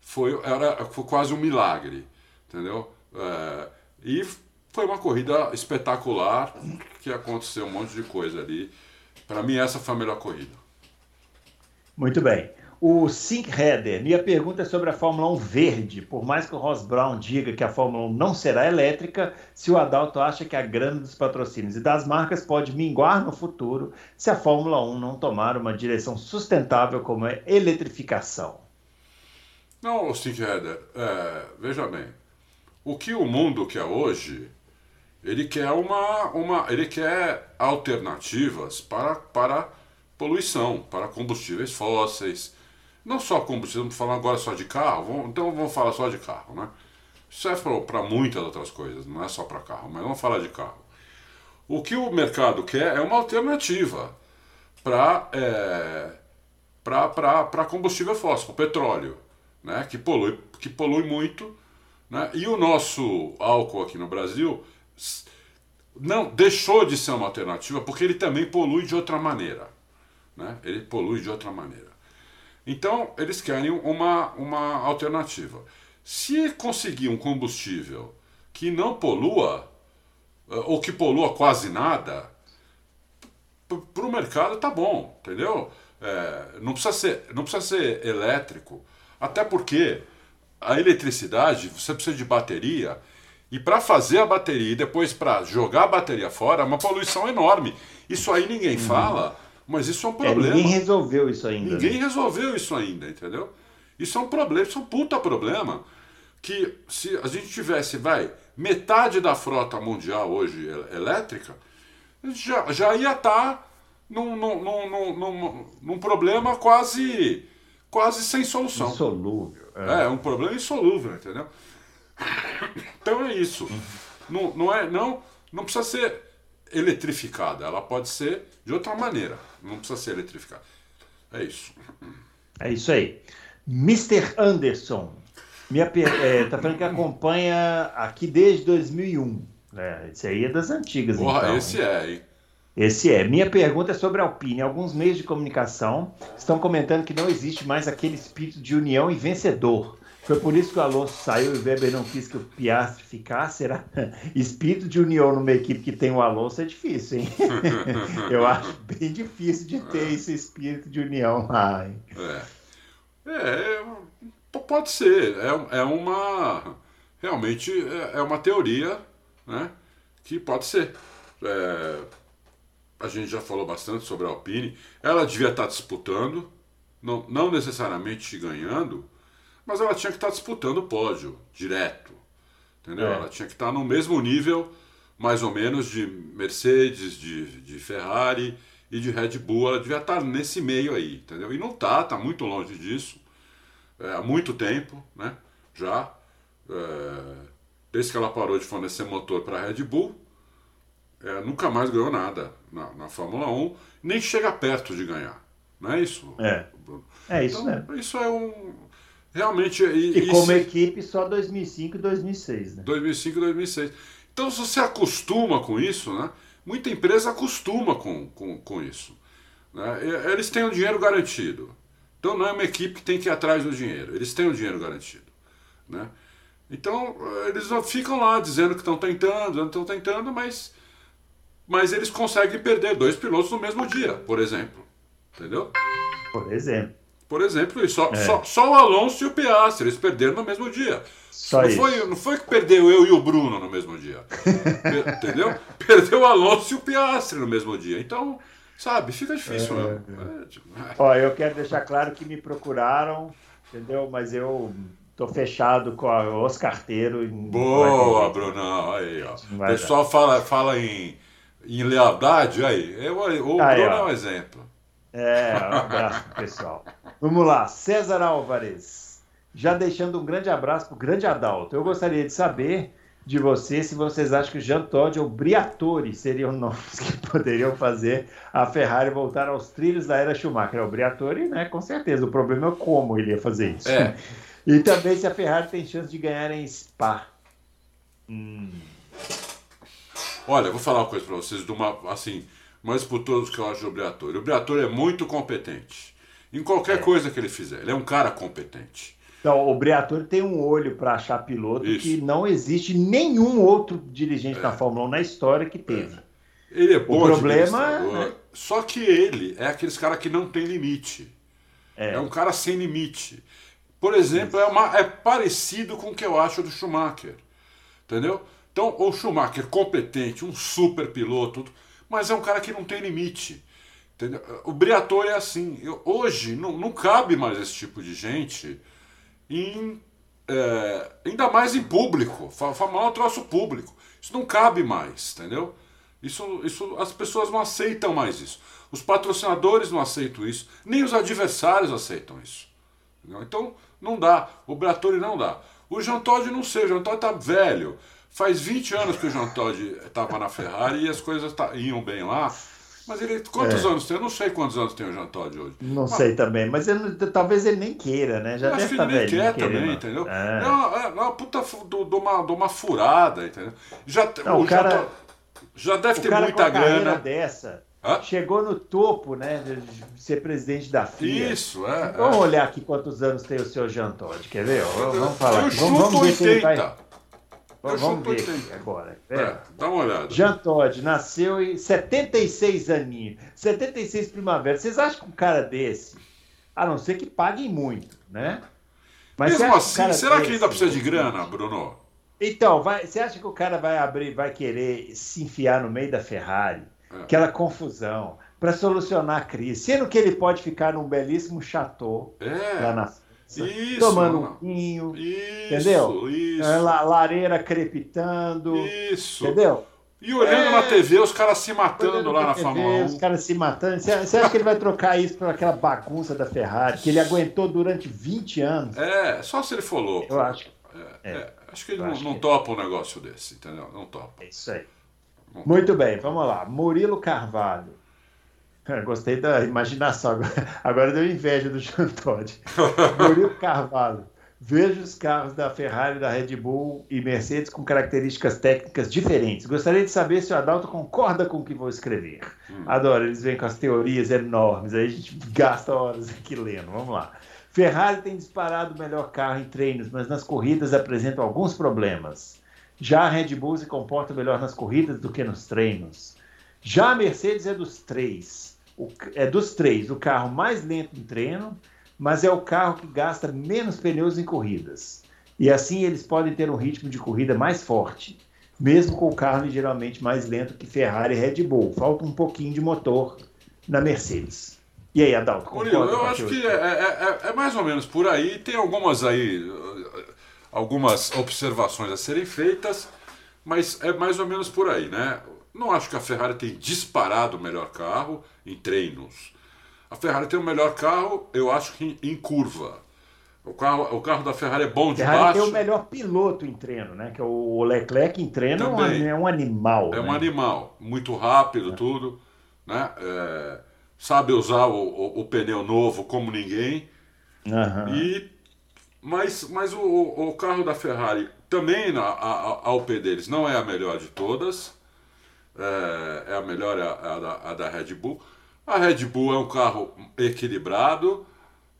foi era foi quase um milagre, entendeu? É, e foi uma corrida espetacular que aconteceu um monte de coisa ali. Para mim essa foi a melhor corrida. Muito bem. O Sink Header, minha pergunta é sobre a Fórmula 1 verde. Por mais que o Ross Brown diga que a Fórmula 1 não será elétrica, se o Adalto acha que a grana dos patrocínios e das marcas pode minguar no futuro se a Fórmula 1 não tomar uma direção sustentável como a eletrificação. Não, Sink Header, é, veja bem, o que o mundo quer hoje, ele quer uma, uma ele quer alternativas para, para poluição, para combustíveis fósseis, não só combustível, vamos falar agora só de carro, vamos, então vamos falar só de carro, né? Isso é para muitas outras coisas, não é só para carro, mas vamos falar de carro. O que o mercado quer é uma alternativa para é, para combustível fóssil, petróleo, né? que, polui, que polui muito. Né? E o nosso álcool aqui no Brasil não deixou de ser uma alternativa porque ele também polui de outra maneira. Né? Ele polui de outra maneira. Então, eles querem uma, uma alternativa. Se conseguir um combustível que não polua, eh, ou que polua quase nada, para o mercado tá bom, entendeu? É, não, precisa ser, não precisa ser elétrico, até porque a eletricidade você precisa de bateria, e para fazer a bateria e depois para jogar a bateria fora é uma poluição enorme. Isso aí ninguém uhum. fala. Mas isso é um é, problema. É, ninguém resolveu isso ainda. Ninguém né? resolveu isso ainda, entendeu? Isso é um problema, isso é um puta problema. que se a gente tivesse, vai, metade da frota mundial hoje elétrica, a gente já, já ia estar tá num, num, num, num, num problema quase, quase sem solução. Insolúvel. É. é, um problema insolúvel, entendeu? <coughs> Então é isso. Não, não, é, não, não precisa ser eletrificada, ela pode ser de outra maneira. Não precisa ser eletrificada. É isso. É isso aí. Mr. Anderson, minha, é, tá falando que acompanha aqui desde 2001. É, esse aí é das antigas, Porra, então. esse é, hein? Esse é. Minha pergunta é sobre a Alpine. Alguns meios de comunicação estão comentando que não existe mais aquele espírito de união e vencedor. Foi por isso que o Alonso saiu e o Weber não quis que o Piastri ficasse. Será? <laughs> Espírito de união numa equipe que tem o Alonso é difícil, hein? <laughs> Eu acho bem difícil de ter esse espírito de união lá. Hein? É. é. pode ser. É, é uma. Realmente é, é uma teoria, né? Que pode ser. É, a gente já falou bastante sobre a Alpine. Ela devia estar disputando, não, não necessariamente ganhando, mas ela tinha que estar disputando o pódio direto. Entendeu? É. Ela tinha que estar no mesmo nível, mais ou menos, de Mercedes, de, de Ferrari e de Red Bull. Ela devia estar nesse meio aí, entendeu? E não está, está muito longe disso. É, há muito tempo, né? Já. É, desde que ela parou de fornecer motor para a Red Bull é, nunca mais ganhou nada na, na, Fórmula 1, nem chega perto de ganhar. Não é isso? É. É isso então, mesmo. Isso é um. Realmente. E, e como equipe, só 2005 e 2006, né? 2005 e 2006. Então, se você acostuma com isso, né? Muita empresa acostuma com, com, com isso. Né? Eles têm o dinheiro garantido. Então, não é uma equipe que tem que ir atrás do dinheiro. Eles têm o dinheiro garantido. Né? Então, eles ficam lá dizendo que estão tentando, estão tentando, mas mas eles conseguem perder dois pilotos no mesmo dia, por exemplo. Entendeu? Por exemplo. Por exemplo, e só, é. só, só o Alonso e o Piastri, eles perderam no mesmo dia. Só não, isso. Foi, não foi que perdeu eu e o Bruno no mesmo dia. <laughs> entendeu? Perdeu o Alonso e o Piastri no mesmo dia. Então, sabe, fica difícil. É, é. Tipo, é. Ó, eu quero deixar claro que me procuraram, entendeu? Mas eu tô fechado com os carteiros. Boa, Brunão. Aí, ó. O pessoal fala, fala em em lealdade, aí, eu, o aí, Bruno ó. é um exemplo. É, um abraço pessoal. Vamos lá, César Álvares. Já deixando um grande abraço pro grande Adalto. Eu gostaria de saber de você se vocês acham que Jean Todt ou Briatore seriam <laughs> nomes que poderiam fazer a Ferrari voltar aos trilhos da era Schumacher. O Briatore, né, com certeza. O problema é como ele ia fazer isso. É. <laughs> E também se a Ferrari tem chance de ganhar em Spa. Hum. Olha, vou falar uma coisa para vocês, de uma, assim, mas por todos que eu acho Briatore. O Briatore é muito competente. Em qualquer é. coisa que ele fizer. Ele é um cara competente. Então, o Briatore tem um olho para achar piloto Isso. que não existe nenhum outro dirigente é. da Fórmula 1 na história que teve. É. Ele é bom o problema, né? Só que ele é aqueles cara que não tem limite. É. é um cara sem limite. Por exemplo, é, uma, é parecido com o que eu acho do Schumacher. Entendeu? Então, o Schumacher, competente, um super piloto, mas é um cara que não tem limite. Entendeu? O Briatore é assim. Eu, hoje não, não cabe mais esse tipo de gente, em, é, ainda mais em público. Fórmula é um troço público. Isso não cabe mais, entendeu? Isso, isso, as pessoas não aceitam mais isso. Os patrocinadores não aceitam isso. Nem os adversários aceitam isso. Entendeu? Então, não dá. O Briatore não dá. O Jean Todt não sei. O Jean Todt tá velho. Faz 20 anos que o Jean Todt estava na Ferrari e as coisas tá, iam bem lá. Mas ele, quantos é. anos tem? Eu não sei quantos anos tem o Jean Todt hoje. Não mas, sei também, mas ele, talvez ele nem queira, né? Já acho que ele nem quer também, entendeu? É, é uma, é uma puta de uma, de uma furada, entendeu? Já, não, o, o cara, Todt, já deve ter muita grana. dessa. Hã? Chegou no topo, né, de ser presidente da FIA. Isso, é. Vamos é. olhar aqui quantos anos tem o seu Jean Todt, quer ver? Vamos falar. Eu aqui. Vamos, vamos ver 80. Eu Vamos ver aqui agora. É, é, dá uma olhada. Jean Todt nasceu em 76 aninhos. 76 primavera. Vocês acham que um cara desse, a não ser que paguem muito, né? Mas Mesmo assim, será desse, que ainda precisa de grana, Bruno? Então, vai, você acha que o cara vai abrir, vai querer se enfiar no meio da Ferrari? É. Aquela confusão, para solucionar a crise. Sendo que ele pode ficar num belíssimo chateau é. lá na isso, tomando um vinho, isso, entendeu? Isso. É, lareira crepitando, isso. entendeu? E olhando é, na TV os caras se matando lá na, na TV, Fórmula 1. Os caras se matando. Você, você acha que ele vai trocar isso por aquela bagunça da Ferrari, que ele aguentou durante 20 anos? É, só se ele for louco. Eu acho. É, é. acho que ele não, não topa um negócio desse, entendeu? Não topa. É isso aí. Muito bem, vamos lá. Murilo Carvalho. <laughs> Gostei da imaginação. Agora <laughs> deu inveja do Jean Todt. <laughs> Murilo Carvalho. Vejo os carros da Ferrari, da Red Bull e Mercedes com características técnicas diferentes. Gostaria de saber se o Adalto concorda com o que vou escrever. Hum. Adoro, eles vêm com as teorias enormes, aí a gente gasta horas aqui lendo. Vamos lá. Ferrari tem disparado o melhor carro em treinos, mas nas corridas apresenta alguns problemas. Já a Red Bull se comporta melhor nas corridas do que nos treinos. Já a Mercedes é dos três. O, é dos três o carro mais lento em treino mas é o carro que gasta menos pneus em corridas. E assim eles podem ter um ritmo de corrida mais forte, mesmo com o carro ligeiramente mais lento que Ferrari e Red Bull. Falta um pouquinho de motor na Mercedes. E aí, Adalto? Murilo, eu acho que é, é, é, é, mais ou menos por aí. Tem algumas aí, algumas observações a serem feitas, mas é mais ou menos por aí, né? Não acho que a Ferrari tem disparado o melhor carro em treinos. A Ferrari tem o melhor carro, eu acho que em, curva. O carro, o carro da Ferrari é bom de Ferrari baixo. tem o melhor piloto em treino, né? Que é o Leclerc em treino Também. é um animal. É né? um animal, muito rápido, é. tudo, né? É, sabe usar o, o, o, pneu novo como ninguém. Uhum. E mas, mas o, o carro da Ferrari também a, a, a UP deles não é a melhor de todas. É, é a melhor é a, a, da, a da Red Bull. A Red Bull é um carro equilibrado,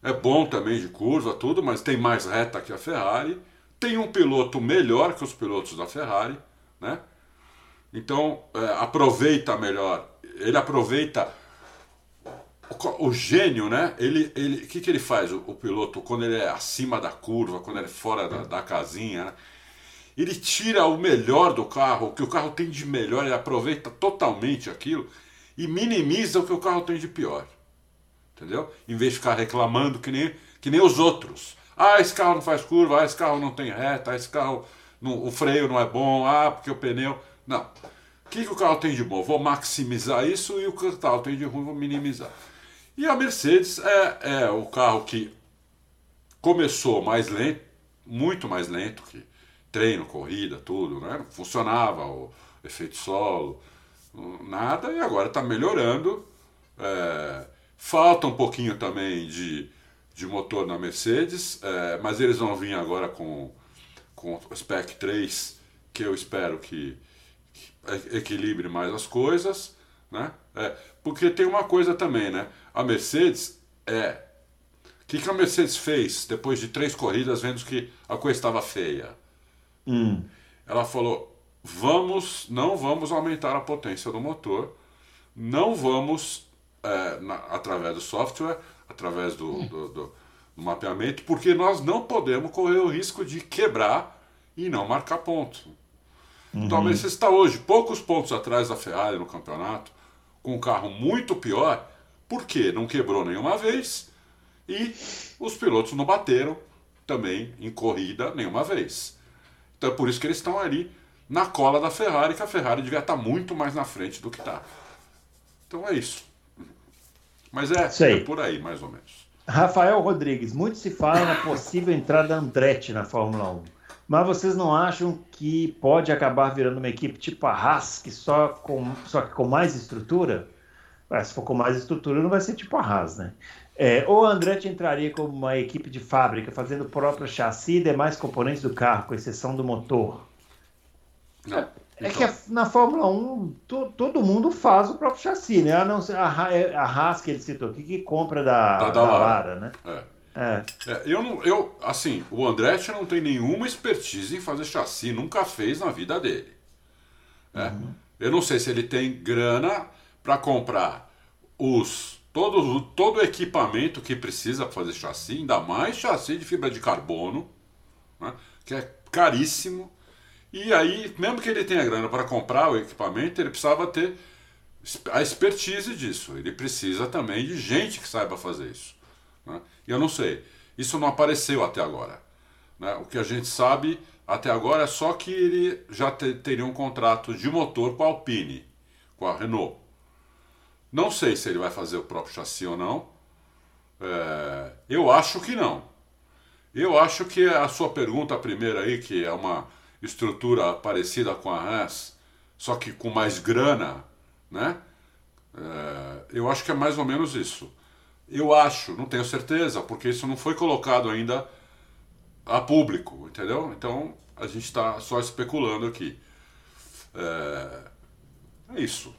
é bom também de curva, tudo, mas tem mais reta que a Ferrari. Tem um piloto melhor que os pilotos da Ferrari, né? Então é, aproveita melhor. Ele aproveita o, o gênio, né? Ele, ele, o que, que ele faz? O, o, piloto quando ele é acima da curva, quando ele é fora da, da casinha, né? Ele tira o melhor do carro, o que o carro tem de melhor, ele aproveita totalmente aquilo e minimiza o que o carro tem de pior. Entendeu? Em vez de ficar reclamando que nem, que nem os outros. Ah, esse carro não faz curva, ah, esse carro não tem reta, ah, esse carro, não, o freio não é bom, ah, porque o pneu. Não. O que, que o carro tem de bom? Vou maximizar isso e o que o carro tem de ruim vou minimizar. E a Mercedes é, é o carro que começou mais lento, muito mais lento que treino, corrida, tudo, né? Funcionava o efeito solo, nada, e agora está melhorando. É, falta um pouquinho também de, de motor na Mercedes, é, mas eles vão vir agora com, com o Spec 3, que eu espero que, que equilibre mais as coisas. Né? É, porque tem uma coisa também, né? A Mercedes é. O que, que a Mercedes fez depois de três corridas, vendo que a coisa estava feia? Hum. Ela falou: vamos, não vamos aumentar a potência do motor, não vamos, é, na, através do software, através do, hum. do, do, do, mapeamento, porque nós não podemos correr o risco de quebrar e não marcar ponto. Uhum. Então, você está hoje poucos pontos atrás da Ferrari no campeonato, com um carro muito pior, porque não quebrou nenhuma vez e os pilotos não bateram também em corrida nenhuma vez. Então é por isso que eles estão ali na cola da Ferrari, que a Ferrari devia estar muito mais na frente do que está. Então é isso. Mas é, é, por aí, mais ou menos. Rafael Rodrigues, muito se fala na possível entrada da Andretti na Fórmula 1. Mas vocês não acham que pode acabar virando uma equipe tipo a Haas, que só, com, só que com mais estrutura? se for com mais estrutura, não vai ser tipo a Haas, né? É, ou a Andretti entraria como uma equipe de fábrica, fazendo o próprio chassi e demais componentes do carro, com exceção do motor. Não. É, é então. que na Fórmula 1 to, todo mundo faz o próprio chassi, né? A, não a, é, a Haas que ele citou aqui, que compra da, da, da, da Lara, né? É. É. é. eu não, eu, assim, o Andretti não tem nenhuma expertise em fazer chassi, nunca fez na vida dele. É. Uhum. Eu não sei se ele tem grana para comprar os todo, todo o equipamento que precisa para fazer chassi, ainda mais chassi de fibra de carbono, né? que é caríssimo. E aí, mesmo que ele tenha grana para comprar o equipamento, ele precisava ter a expertise disso. Ele precisa também de gente que saiba fazer isso. Né? E eu não sei. Isso não apareceu até agora. Né? O que a gente sabe até agora é só que ele já te, teria um contrato de motor com a Alpine, com a Renault. Não sei se ele vai fazer o próprio chassi ou não. É, eu acho que não. Eu acho que a sua pergunta primeira aí, que é uma estrutura parecida com a Haas, só que com mais grana, né? É, eu acho que é mais ou menos isso. Eu acho, não tenho certeza, porque isso não foi colocado ainda a público, entendeu? Então a gente está só especulando aqui. É, é, isso.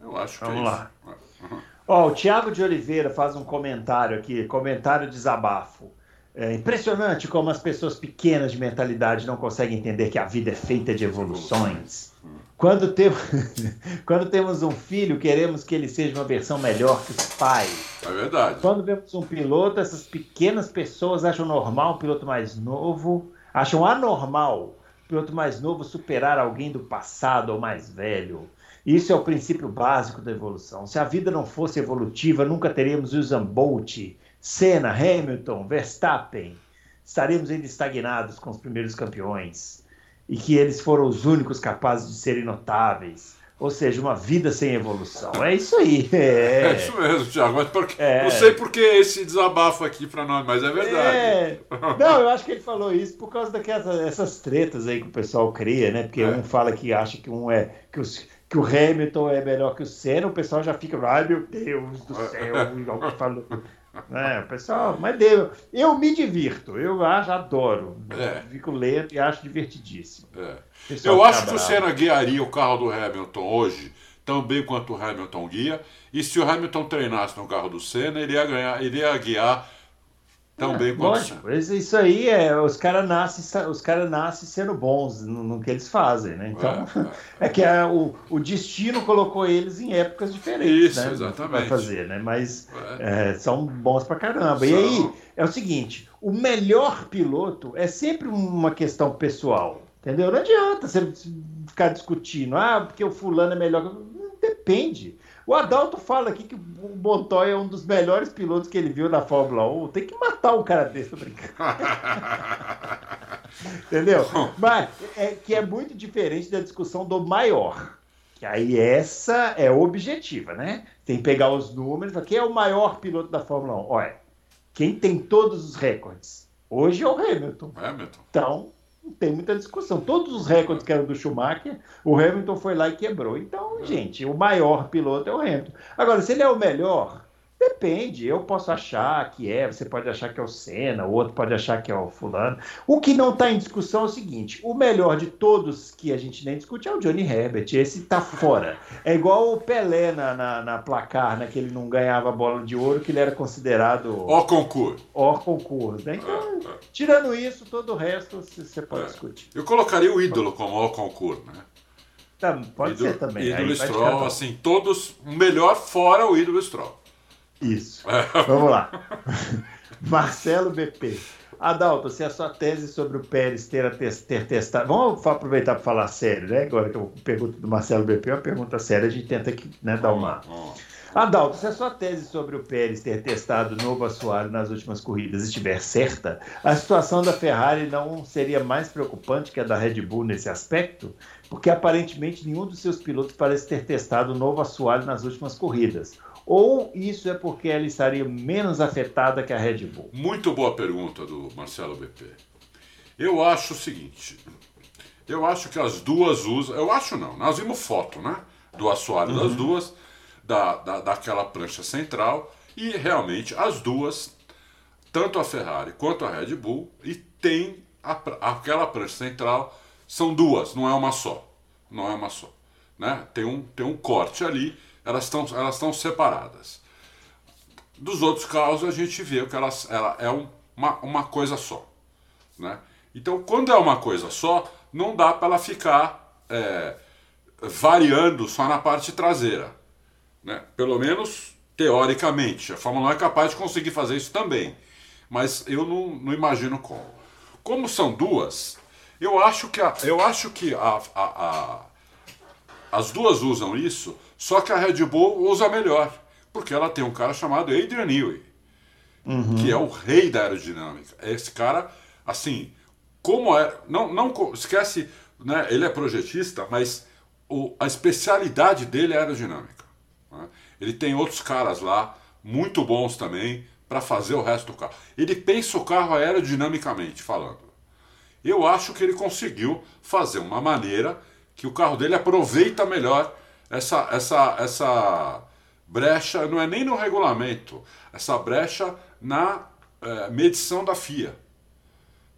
Eu acho Vamos que é lá. isso. Uhum. Ó, o Tiago de Oliveira faz um comentário aqui, comentário desabafo. É impressionante como as pessoas pequenas de mentalidade não conseguem entender que a vida é feita de evoluções. Quando, tem... <laughs> Quando temos um filho, queremos que ele seja uma versão melhor que os pais. É verdade. Quando vemos um piloto, essas pequenas pessoas acham normal um piloto mais novo, acham anormal o piloto mais novo superar alguém do passado ou mais velho. Isso é o princípio básico da evolução. Se a vida não fosse evolutiva, nunca teríamos Usain Bolt, Senna, Hamilton, Verstappen. Estaríamos ainda estagnados com os primeiros campeões. E que eles foram os únicos capazes de serem notáveis. Ou seja, uma vida sem evolução. É isso aí. É, É isso mesmo, Thiago. Mas porque, É. Não sei por que esse desabafo aqui para nós, mas é verdade. É. Não, eu acho que ele falou isso por causa daquelas essas tretas aí que o pessoal cria, né? Porque É. um fala que acha que um é que, os, que o Hamilton é melhor que o Senna, o pessoal já fica, ai meu Deus do céu, <laughs> igual que falou. É, o pessoal, mas deu. Eu me divirto, eu acho, adoro. É. Fico lendo e acho divertidíssimo. É. Eu acho que o. Senna guiaria o carro do Hamilton hoje tão bem quanto o Hamilton guia. E se o Hamilton treinasse no carro do Senna, ele ia ganhar, ele ia guiar tão bem quanto. Lógico, isso isso aí é. Os caras nascem, os cara nascem sendo bons no, no que eles fazem, né? Então, é, <laughs> que a- o, o destino colocou eles em épocas diferentes, Isso, né? exatamente. Vai fazer, né? Mas É. é, são bons pra caramba. E São. aí, é o seguinte: o melhor piloto é sempre uma questão pessoal. Entendeu? Não adianta você ficar discutindo, ah, porque o fulano é melhor. Depende. O Adalto fala aqui que o Montoya é um dos melhores pilotos que ele viu na Fórmula 1. Tem que matar um cara desse, tô brincando. <laughs> Entendeu? Mas é que é muito diferente da discussão do maior. Que aí essa é objetiva, né? Tem que pegar os números. Quem é o maior piloto da Fórmula 1? Olha, quem tem todos os recordes? Hoje é o Hamilton. Hamilton. Então, tem muita discussão. Todos os recordes que eram do Schumacher, o Hamilton foi lá e quebrou. Então, gente, o maior piloto é o Hamilton. Agora, se ele é o melhor, depende. Eu posso achar que é, você pode achar que é o Senna, o outro pode achar que é o fulano. O que não está em discussão é o seguinte: o melhor de todos que a gente nem discute é o Johnny Herbert. Esse tá fora. É igual o Pelé na, na, na placar, né, que ele não ganhava bola de ouro, que ele era considerado Ó concurso. hors concurso. Né? Então, tirando isso, todo o resto você pode É. discutir. Eu colocaria o ídolo como ó concurso, né? Tá, pode ídolo, ser também. Ídolo Stroll, assim, todos, o melhor fora o ídolo Stroll. Isso. É. <laughs> Vamos lá. <laughs> Marcelo BP. Adalto, se a sua tese sobre o Pérez ter, ter testado. Vamos aproveitar para falar sério, né? Agora que eu pergunto do Marcelo BP é uma pergunta séria, a gente tenta aqui, né, dar uma. Adalto, se a sua tese sobre o Pérez ter testado novo assoalho nas últimas corridas estiver certa, a situação da Ferrari não seria mais preocupante que a da Red Bull nesse aspecto? Porque aparentemente nenhum dos seus pilotos parece ter testado o novo assoalho nas últimas corridas. Ou isso é porque ela estaria menos afetada que a Red Bull? Muito boa pergunta do Marcelo BP. Eu acho o seguinte. Eu acho que as duas usam. Eu acho não, nós vimos foto, né? Do assoalho das duas, da, da, daquela prancha central, e realmente as duas, tanto a Ferrari quanto a Red Bull, e tem a aquela prancha central, são duas, não é uma só. Não é uma só. Né? Tem, um, tem um corte ali, elas estão elas estão separadas. Dos outros carros a gente vê que elas, ela é um- uma, uma coisa só. Né? Então, quando é uma coisa só, não dá para ela ficar é, variando só na parte traseira. Né? Pelo menos teoricamente. A Fórmula 1 é capaz de conseguir fazer isso também. Mas eu não, não imagino como. Como são duas, eu acho que, a, eu acho que a, a, a, as duas usam isso, só que a Red Bull usa melhor. Porque ela tem um cara chamado Adrian Newey. uhum. que é o rei da aerodinâmica. Esse cara, assim, como é. Não, não esquece, né, ele é projetista, mas o, a especialidade dele é aerodinâmica. Né? Ele tem outros caras lá, muito bons também, para fazer o resto do carro. Ele pensa o carro aerodinamicamente falando. Eu acho que ele conseguiu fazer uma maneira que o carro dele aproveita melhor essa, essa, essa brecha, não é nem no regulamento, essa brecha na é, medição da FIA,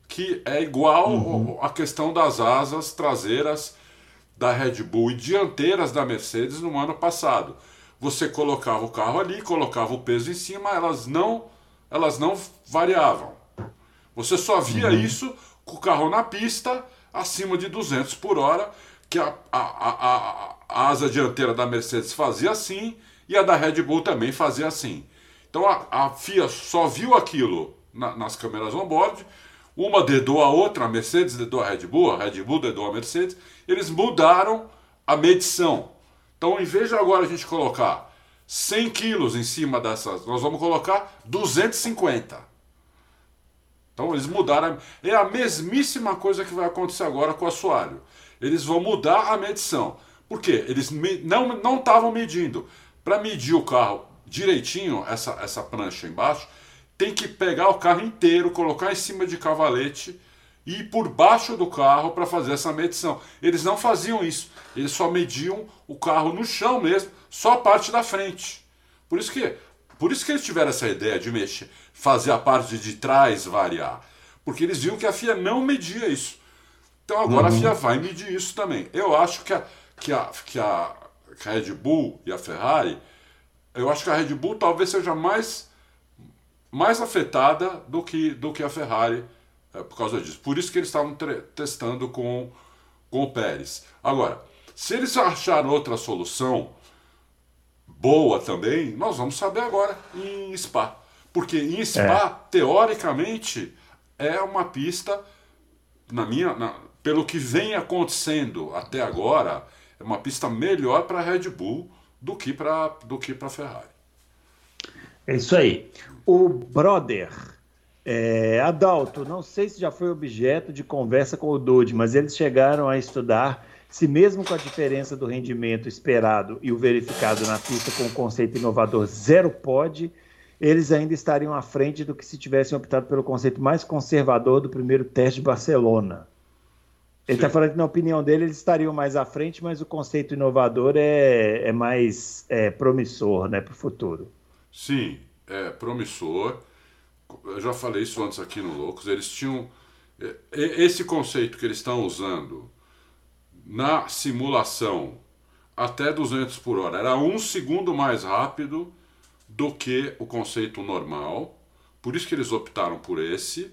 que é igual uhum. à questão das asas traseiras da Red Bull e dianteiras da Mercedes no ano passado. Você colocava o carro ali, colocava o peso em cima, elas não, elas não variavam. Você só via uhum. isso com o carro na pista acima de 200 por hora, que a, a, a, a asa dianteira da Mercedes fazia assim e a da Red Bull também fazia assim. Então a, a FIA só viu aquilo na, nas câmeras on-board, uma dedou a outra, a Mercedes dedou a Red Bull, a Red Bull dedou a Mercedes, eles mudaram a medição. Então, em vez de agora a gente colocar 100 quilos em cima dessas, nós vamos colocar 250. Então, eles mudaram. É a mesmíssima coisa que vai acontecer agora com o assoalho. Eles vão mudar a medição. Por quê? Eles não estavam medindo. Para medir o carro direitinho, essa, essa prancha embaixo, tem que pegar o carro inteiro, colocar em cima de cavalete e ir por baixo do carro para fazer essa medição. Eles não faziam isso, eles só mediam o carro no chão mesmo, só a parte da frente. Por isso que, por isso que eles tiveram essa ideia de mexer, fazer a parte de trás variar, porque eles viam que a FIA não media isso. Então agora uhum. a FIA vai medir isso também. Eu acho que a, que a, que a, que a Red Bull e a Ferrari, eu acho que a Red Bull talvez seja mais, mais afetada do que, do que a Ferrari é, por causa disso. Por isso que eles estavam testando com, com o Pérez. Agora, se eles acharam outra solução boa também, nós vamos saber agora em Spa. Porque em Spa, é. teoricamente, é uma pista, na minha, na, pelo que vem acontecendo até agora, é uma pista melhor para a Red Bull do que para para Ferrari. É isso aí. O brother é, Adalto, não sei se já foi objeto de conversa com o Dude, mas eles chegaram a estudar se mesmo com a diferença do rendimento esperado e o verificado na pista com o conceito inovador zero pod, eles ainda estariam à frente do que se tivessem optado pelo conceito mais conservador do primeiro teste de Barcelona. Ele está falando que, na opinião dele, eles estariam mais à frente, mas o conceito inovador é, é mais é, promissor né, para o futuro. Sim, é promissor. Eu já falei isso antes aqui no Loucos. Eles tinham. É, esse conceito que eles estão usando na simulação até 200 por hora era um segundo mais rápido do que o conceito normal. Por isso que eles optaram por esse.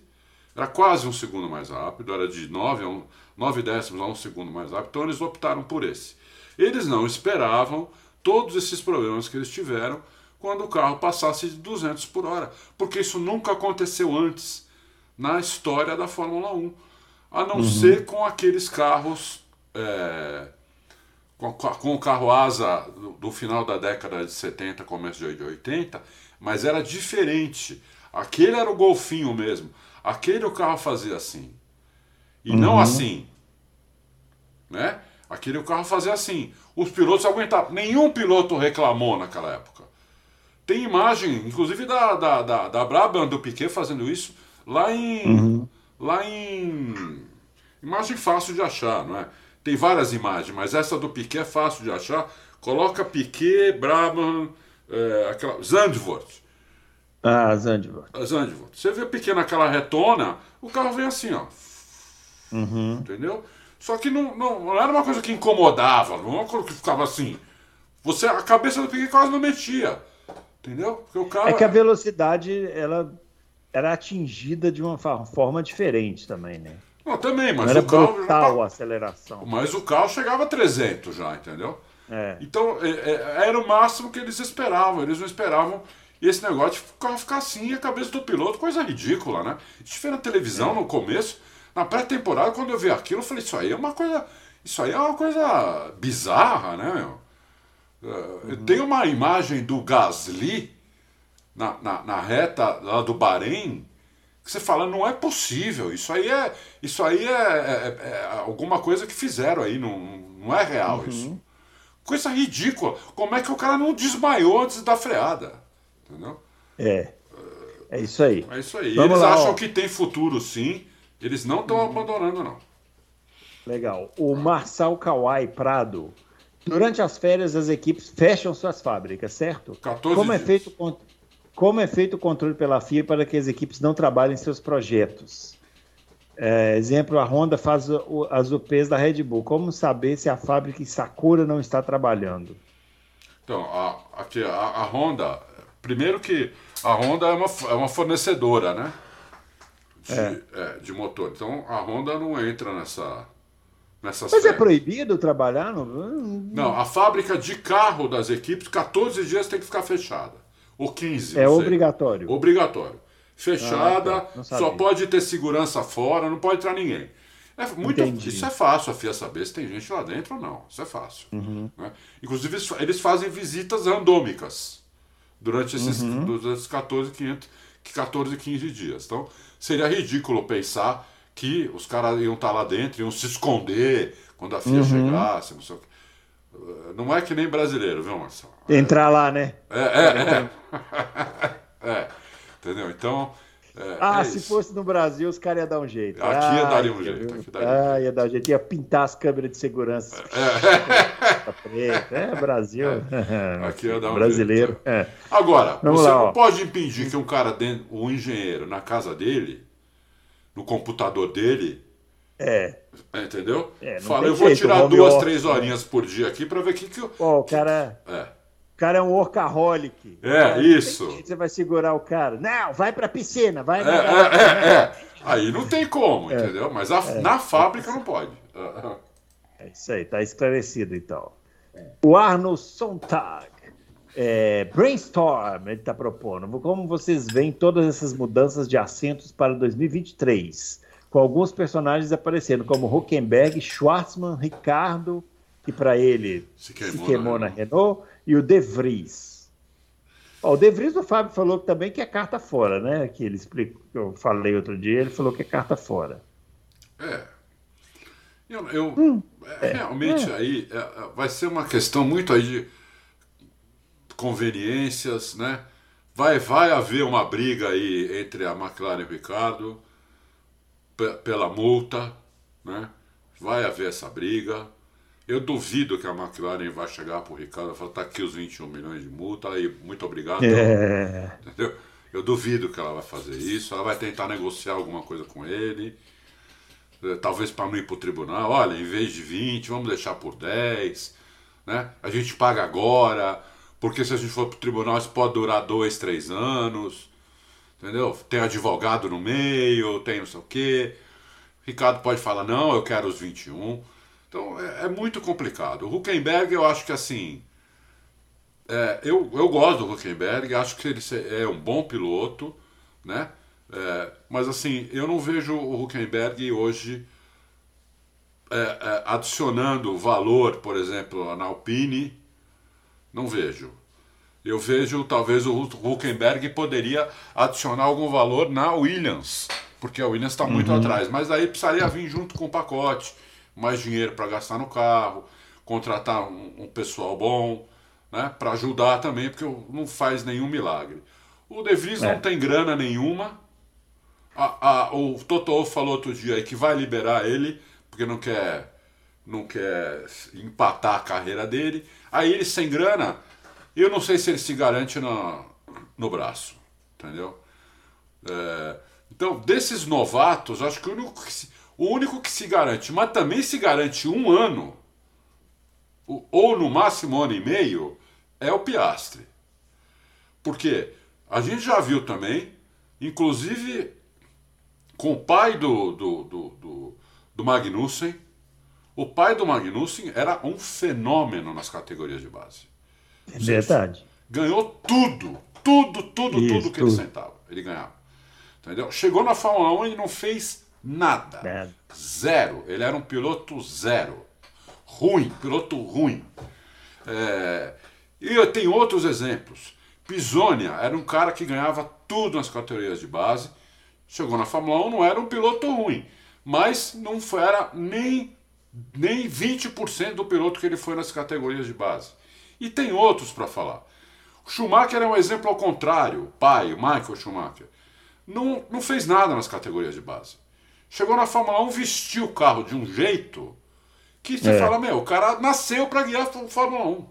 Era quase um segundo mais rápido, era de 9 a 1. 9 décimos a um segundo mais rápido, então eles optaram por esse. Eles não esperavam todos esses problemas que eles tiveram quando o carro passasse de 200 por hora, porque isso nunca aconteceu antes na história da Fórmula 1, a não uhum. ser com aqueles carros é, com, com, o carro asa do, do, final da década de 70, começo de 80, mas era diferente. Aquele era o golfinho mesmo. Aquele o carro fazia assim. E uhum. não assim. Né? Aquele o carro fazia assim. Os pilotos aguentavam. Nenhum piloto reclamou naquela época. Tem imagem, inclusive da, da, da, da Brabham, do Piquet fazendo isso, lá em. Uhum. Lá em. Imagem fácil de achar, não é? Tem várias imagens, mas essa do Piquet é fácil de achar. Coloca Piquet, Brabham, é, aquela, Zandvoort. Ah, Zandvoort. Zandvoort. Você vê o Piquet naquela retona, o carro vem assim, ó. Uhum. Entendeu? Só que não, não, não, era uma coisa que incomodava, não era uma coisa que ficava assim. Você, a cabeça do Piquet quase não mexia. Entendeu? Porque o carro... É que a velocidade ela era atingida de uma forma diferente também, né? Não, também, mas não era o carro. Brutal já... a aceleração. Mas o carro chegava a 300 já, entendeu? É. Então é, é, era o máximo que eles esperavam. Eles não esperavam esse negócio de ficar, ficar assim a cabeça do piloto, coisa ridícula, né? Fez na televisão é. no começo. Na pré-temporada, quando eu vi aquilo, eu falei, isso aí é uma coisa. Isso aí é uma coisa bizarra, né, meu? Uhum. Tem uma imagem do Gasly na, na, na reta lá do Bahrein, que você fala, não é possível, isso aí é, isso aí é, é, é alguma coisa que fizeram aí, não, não é real uhum. isso. Coisa ridícula. Como é que o cara não desmaiou antes da freada? Entendeu? É. É isso aí. É isso aí. Vamos eles lá, acham ó. que tem futuro, sim. Eles não estão uhum. abandonando, não. Legal. O Marçal Kawai Prado. Durante as férias, as equipes fecham suas fábricas, certo? 14 como dias. é feito Como é feito o controle pela FIA para que as equipes não trabalhem seus projetos? É, exemplo, a Honda faz o, as UPs da Red Bull. Como saber se a fábrica em Sakura não está trabalhando? Então, a, aqui, a, a Honda, primeiro que a Honda é uma, é uma fornecedora, né? De, é. É, de motor. Então a Honda não entra nessa. Nessas Mas é proibido trabalhar? No... Não, a fábrica de carro das equipes, 14 dias tem que ficar fechada. Ou 15. É obrigatório. Obrigatório. Fechada, ah, tá. só pode ter segurança fora, não pode entrar ninguém. É muito, isso é fácil a FIA saber se tem gente lá dentro ou não. Isso é fácil. Uhum. Né? Inclusive, eles fazem visitas randômicas durante esses, uhum. durante 14, 500, 14, 15 dias. Então, seria ridículo pensar que os caras iam estar lá dentro, iam se esconder quando a FIA uhum. chegasse, não sei o que. Não é que nem brasileiro, viu, Marcelo? Entrar lá, né? É, é, é. <laughs> é. Entendeu? Então, é, ah, é se isso. fosse no Brasil, os caras iam dar um jeito. Aqui ia dar um jeito. Aqui daria ah, um ia dar um jeito. Ia pintar as câmeras de segurança. É, <laughs> é Brasil. É. Aqui ia dar um Brasileiro. jeito. É. Agora, Vamos você lá, não pode impedir que um cara, dentro, um engenheiro, na casa dele, no computador dele. É. Entendeu? É, Fala, eu vou tirar duas, três né? horinhas por dia aqui para ver o que, que eu. Pô, o cara. É cara é um workaholic. É, isso. Você vai segurar o cara. Não, vai pra piscina, vai. É, é, é, é, Aí não tem como, é. entendeu? Mas a, é. na fábrica não pode. É isso aí, tá esclarecido então. O Arno Sontag. É, brainstorm, ele está propondo. Como vocês veem todas essas mudanças de assentos para 2023? Com alguns personagens aparecendo, como Huckenberg, Schwartzman, Ricardo, que para ele se queimou, se queimou na Renault, e o De Vries. Ó, o De Vries, o Fábio falou também que é carta fora, né? Que ele explicou, eu falei outro dia, ele falou que é carta fora. É. Eu, eu hum, é, realmente é. aí é, é, vai ser uma questão muito aí de conveniências, né? Vai, vai haver uma briga aí entre a McLaren e o Ricardo pela multa, né? Vai haver essa briga. Eu duvido que a McLaren vai chegar para o Ricardo e falar: tá aqui os 21 milhões de multa, aí, muito obrigado. É. Entendeu? Eu duvido que ela vai fazer isso. Ela vai tentar negociar alguma coisa com ele. Eh, talvez para não ir para o tribunal. Olha, em vez de 20, vamos deixar por 10. Né? A gente paga agora, porque se a gente for para o tribunal, isso pode durar dois, três anos. Entendeu? Tem advogado no meio, tem não sei o quê. Ricardo pode falar: não, eu quero os 21. Então é, é muito complicado. O Huckenberg, eu acho que assim. É, eu, eu gosto do Huckenberg, acho que ele é um bom piloto, né? É, mas assim, eu não vejo o Huckenberg hoje é, é, adicionando valor, por exemplo, na Alpine. Não vejo. Eu vejo talvez o Huckenberg poderia adicionar algum valor na Williams, porque a Williams está muito uhum. atrás, mas aí precisaria vir junto com o pacote mais dinheiro para gastar no carro, contratar um, um pessoal bom, né, para ajudar também, porque não faz nenhum milagre. O De Vries é. não tem grana nenhuma. A, a, o Totó falou outro dia aí que vai liberar ele, porque não quer, não quer empatar a carreira dele. Aí ele sem grana, eu não sei se ele se garante no, no braço, entendeu? É, então, desses novatos, acho que o único que se, o único que se garante, mas também se garante um ano, ou no máximo um ano e meio, é o Piastre. Porque a gente já viu também, inclusive com o pai do, do, do, do, do Magnussen, o pai do Magnussen era um fenômeno nas categorias de base. É verdade. Ganhou tudo, tudo, tudo, Isso, tudo que tudo. ele sentava. Ele ganhava. Entendeu? Chegou na Fórmula 1 e não fez Nada. Nada. Zero. Ele era um piloto zero. Ruim, piloto ruim. É... E eu tenho outros exemplos. Pisonia era um cara que ganhava tudo nas categorias de base. Chegou na Fórmula 1, não era um piloto ruim, mas não era nem, nem 20% do piloto que ele foi nas categorias de base. E tem outros para falar. Schumacher é um exemplo ao contrário, o pai, o Michael Schumacher. Não, não fez nada nas categorias de base. Chegou na Fórmula 1, vestiu o carro de um jeito que você é. fala, meu, o cara nasceu para guiar a Fórmula 1.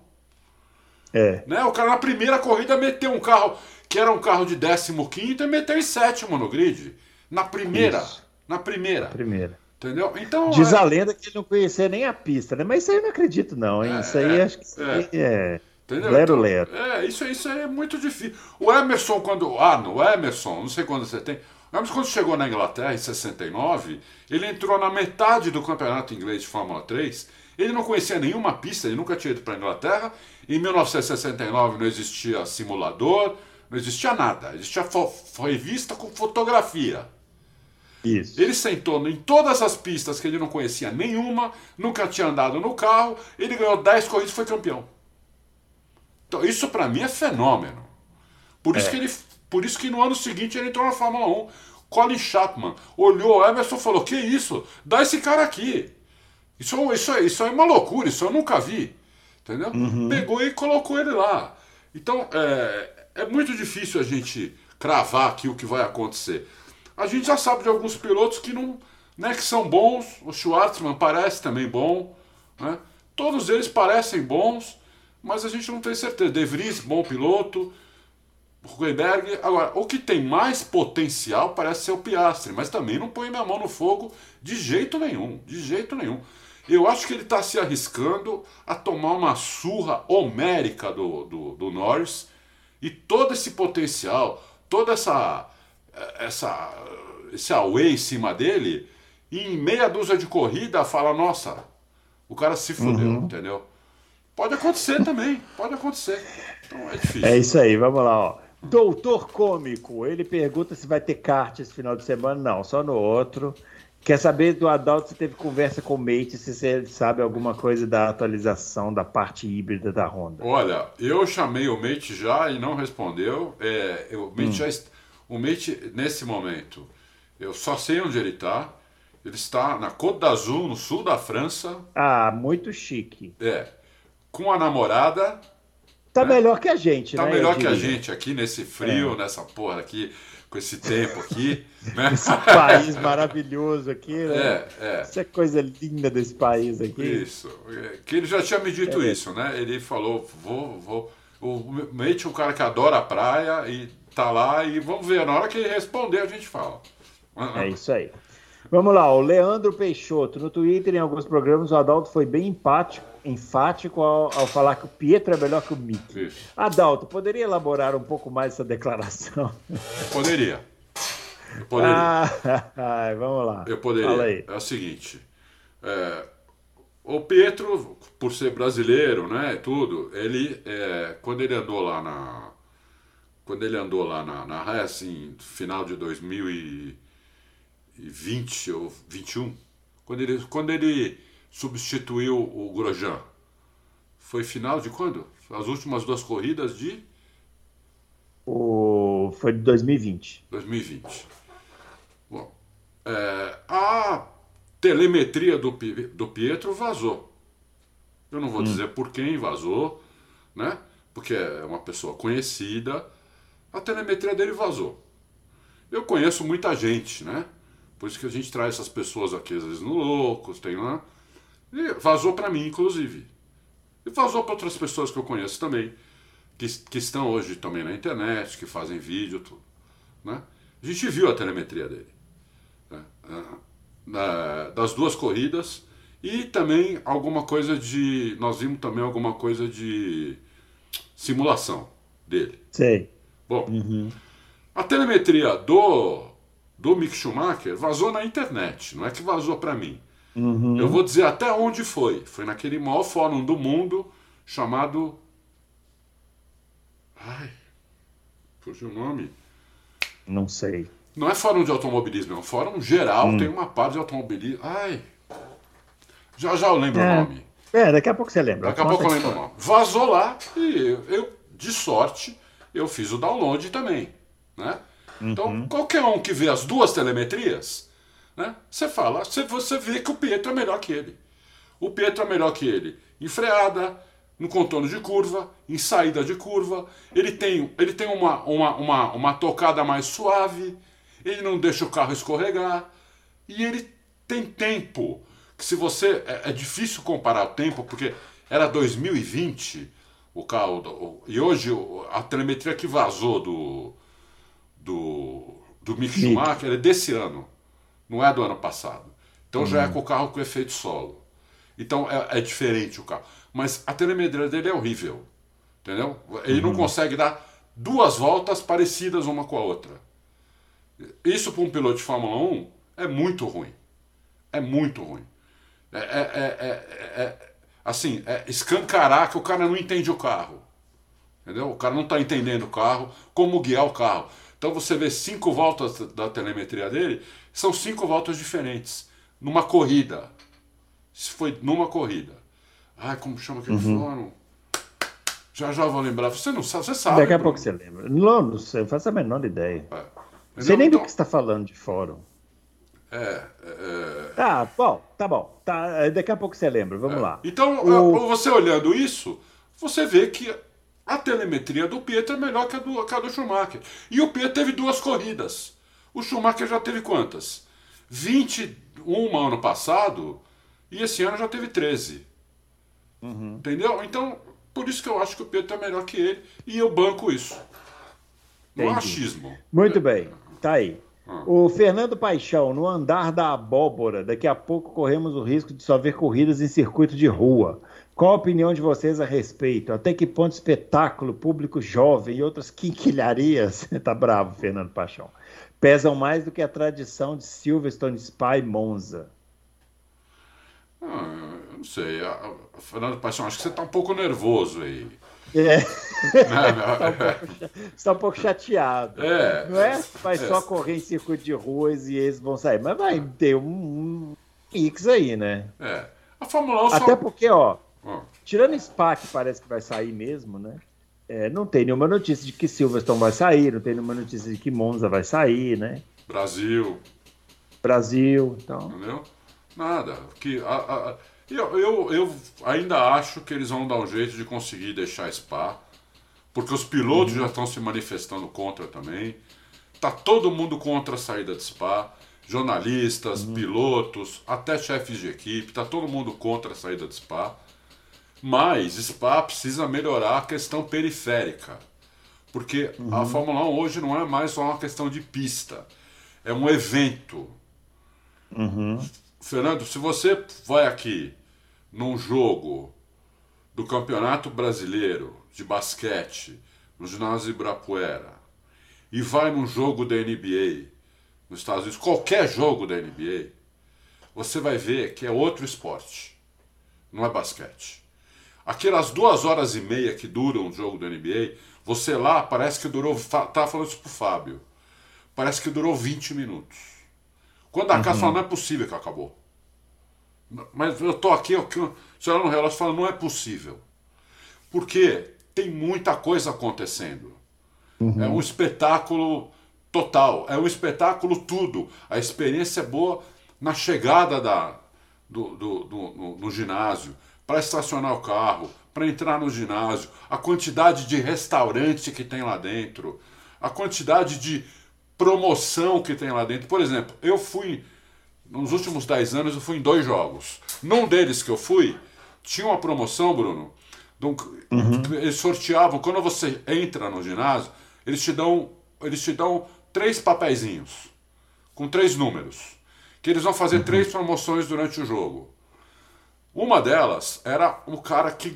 É. Né? O cara na primeira corrida meteu um carro que era um carro de 15 e meteu em sétimo no grid. Na primeira. Isso. Na primeira. Primeira. Entendeu? Então, Diz é... a lenda que ele não conhecia nem a pista, né? Mas isso aí eu não acredito, não, hein? É, isso aí é, acho que é. é. Entendeu? Lero, então, lero. É, isso, isso aí é muito difícil. O Emerson, quando. Ah, no Emerson, não sei quando você tem. O Emerson, quando chegou na Inglaterra em 69, ele entrou na metade do campeonato inglês de Fórmula 3. Ele não conhecia nenhuma pista, ele nunca tinha ido para a Inglaterra. Em 1969 não existia simulador, não existia nada. Existia revista com fotografia. Isso. Ele sentou em todas as pistas que ele não conhecia nenhuma, nunca tinha andado no carro, ele ganhou 10 corridas e foi campeão. Então, isso para mim é fenômeno. Por isso, é. que ele, por isso que no ano seguinte ele entrou na Fórmula 1. Colin Chapman olhou Emerson e falou: Que isso? Dá esse cara aqui. Isso, isso, isso é uma loucura, isso eu nunca vi. Entendeu? Uhum. Pegou e colocou ele lá. Então, é, é muito difícil a gente cravar aqui o que vai acontecer. A gente já sabe de alguns pilotos que não, né, que são bons. O Schwartzman parece também bom, né? Todos eles parecem bons, mas a gente não tem certeza. De Vries, bom piloto. Huckenberg. Agora, o que tem mais potencial parece ser o Piastri, mas também não põe minha mão no fogo de jeito nenhum. De jeito nenhum. Eu acho que ele está se arriscando a tomar uma surra homérica do, do, do Norris e todo esse potencial, toda essa, essa esse away em cima dele, e em meia dúzia de corrida fala, nossa, o cara se fudeu, uhum. entendeu? Pode acontecer também, pode acontecer. Então é difícil. É isso aí, vamos lá, ó. Doutor Cômico, ele pergunta se vai ter kart esse final de semana. Não, só no outro. Quer saber do Adalto se teve conversa com o Mate, se você sabe alguma coisa da atualização da parte híbrida da Honda? Olha, eu chamei o Mate já e não respondeu. É, o, Mate hum. já, o Mate, nesse momento, eu só sei onde ele está. Ele está na Côte d'Azur, no sul da França. Ah, muito chique. É com a namorada. Tá né? melhor que a gente, tá né? Tá melhor que a gente aqui nesse frio, é. nessa porra aqui, com esse tempo aqui. <laughs> Né? Esse país maravilhoso aqui, né? É, é. Essa coisa linda desse país aqui. Isso. Que ele já tinha me dito é. isso, né? Ele falou, vou, vou. O Mate é um cara que adora a praia e tá lá e vamos ver. Na hora que ele responder, a gente fala. É isso aí. Vamos lá, o Leandro Peixoto. No Twitter, em alguns programas, o Adalto foi bem empático, enfático ao, ao falar que o Pietro é melhor que o Mick. Isso. Adalto, poderia elaborar um pouco mais essa declaração? Poderia. Eu <laughs> poderia. Ah, <laughs> vamos lá. Eu poderia. É o seguinte. É, o Pietro, por ser brasileiro, né, tudo, ele, é, quando ele andou lá na, quando ele andou lá na, na Racing, final de 2000 e 20 ou 21, quando ele, quando ele substituiu o Grosjean. Foi final de quando? As últimas duas corridas de. O... Foi de 2020. 2020. Bom, é, a telemetria do, do Pietro vazou. Eu não vou hum. dizer por quem vazou, né? Porque é uma pessoa conhecida. A telemetria dele vazou. Eu conheço muita gente, né? Por isso que a gente traz essas pessoas aqui, às vezes no Loucos, tem lá. E vazou para mim, inclusive. E vazou para outras pessoas que eu conheço também, que, que estão hoje também na internet, que fazem vídeo, tudo. Né? A gente viu a telemetria dele. Né? Das duas corridas. E também alguma coisa de. Nós vimos também alguma coisa de simulação dele. Sei. Bom, uhum. a telemetria do do Mick Schumacher vazou na internet, não é que vazou para mim. Uhum. Eu vou dizer até onde foi. Foi naquele maior fórum do mundo chamado. Ai. Fugiu o nome? Não sei. Não é fórum de automobilismo, é um fórum geral, hum. tem uma parte de automobilismo. Ai. Já já eu lembro é. o nome. É, daqui a pouco você lembra. Daqui a pouco eu lembro o nome. Vazou lá e eu, de sorte, eu fiz o download também. Né? Então, uhum. qualquer um que vê as duas telemetrias, né, você fala, você, você vê que o Pietro é melhor que ele. O Pietro é melhor que ele em freada, no contorno de curva, em saída de curva. Ele tem, ele tem uma, uma, uma, uma tocada mais suave, ele não deixa o carro escorregar e ele tem tempo. Que se você. É, é difícil comparar o tempo, porque era 2020 o carro. E hoje a telemetria que vazou do, do, do Mick Schumacher é desse ano, não é do ano passado. Então uhum. já é uhum. com o carro com efeito solo. Então é, é, diferente o carro. Mas a telemetria dele é horrível. Entendeu? Ele uhum. não consegue dar duas voltas parecidas uma com a outra. Isso para um piloto de Fórmula 1 é muito ruim. É muito ruim. É, é, é, é assim, é escancarar que o cara não entende o carro. Entendeu? O cara não está entendendo o carro, como guiar o carro. Então você vê cinco voltas da telemetria dele, são cinco voltas diferentes. Numa corrida. Isso foi numa corrida. Ai, como chama aquele uhum. fórum? Já já vou lembrar. Você não sabe, você sabe. Daqui a pouco você lembra. Não, não sei, eu faço a menor ideia. É. Você nem então... do que está falando de fórum. É, é... Tá, bom, tá bom. Tá, daqui a pouco você lembra, vamos é. lá. Então, o... você olhando isso, você vê que a telemetria do Pietro é melhor que a do, que a do Schumacher. E o Pietro teve duas corridas. O Schumacher já teve quantas? 21 ano passado e esse ano já teve 13. Uhum. Entendeu? Então, por isso que eu acho que o Pietro é melhor que ele e eu banco isso. No achismo. Muito bem, tá aí. Ah. O Fernando Paixão, no andar da abóbora, daqui a pouco corremos o risco de só ver corridas em circuito de rua. Qual a opinião de vocês a respeito? Até que ponto espetáculo, público jovem e outras quinquilharias, <laughs> tá bravo, Fernando Paixão, pesam mais do que a tradição de Silverstone, Spa e Monza? Ah, não sei. Fernando Paixão, acho que você está um pouco nervoso aí. É. <laughs> Você está um, pouco chateado. É. Não é? Vai é. só correr em circuito de ruas e eles vão sair. Mas vai ter um, um X aí, né? É. A Fórmula 1 Até só... porque, ó, Tirando Spa, que parece que vai sair mesmo, né? É, não tem nenhuma notícia de que Silverstone vai sair, não tem nenhuma notícia de que Monza vai sair, né? Brasil. Brasil, então. Entendeu? Nada. Que, a, a, eu, eu, eu ainda acho que eles vão dar um jeito de conseguir deixar Spa, porque os pilotos uhum. já estão se manifestando contra também. Tá todo mundo contra a saída de Spa. Jornalistas, uhum. pilotos, até chefes de equipe, tá todo mundo contra a saída de Spa. Mas Spa precisa melhorar a questão periférica. Porque uhum. a Fórmula 1 hoje não é mais só uma questão de pista. É um evento. Uhum. Fernando, se você vai aqui num jogo do Campeonato Brasileiro de basquete no ginásio Ibirapuera e vai num jogo da NBA nos Estados Unidos, qualquer jogo da NBA, você vai ver que é outro esporte. Não é basquete. Aquelas duas horas e meia que duram o jogo da NBA, você lá parece que durou. Tava falando isso pro Fábio. Parece que durou 20 minutos. Quando a uhum. casa fala, não é possível que acabou. Mas eu tô aqui, eu, você olha no relógio e fala, não é possível. Porque tem muita coisa acontecendo. Uhum. É um espetáculo total. É um espetáculo tudo. A experiência é boa na chegada da, do, do, do no, no ginásio para estacionar o carro, para entrar no ginásio, a quantidade de restaurante que tem lá dentro, a quantidade de promoção que tem lá dentro. Por exemplo, eu fui, nos últimos 10 anos, eu fui em dois jogos. Num deles que eu fui, tinha uma promoção, Bruno. Uhum. Eles sorteavam, quando você entra no ginásio, eles te dão, eles te dão três papeizinhos com três números. Que eles vão fazer uhum. três promoções durante o jogo. Uma delas era o cara que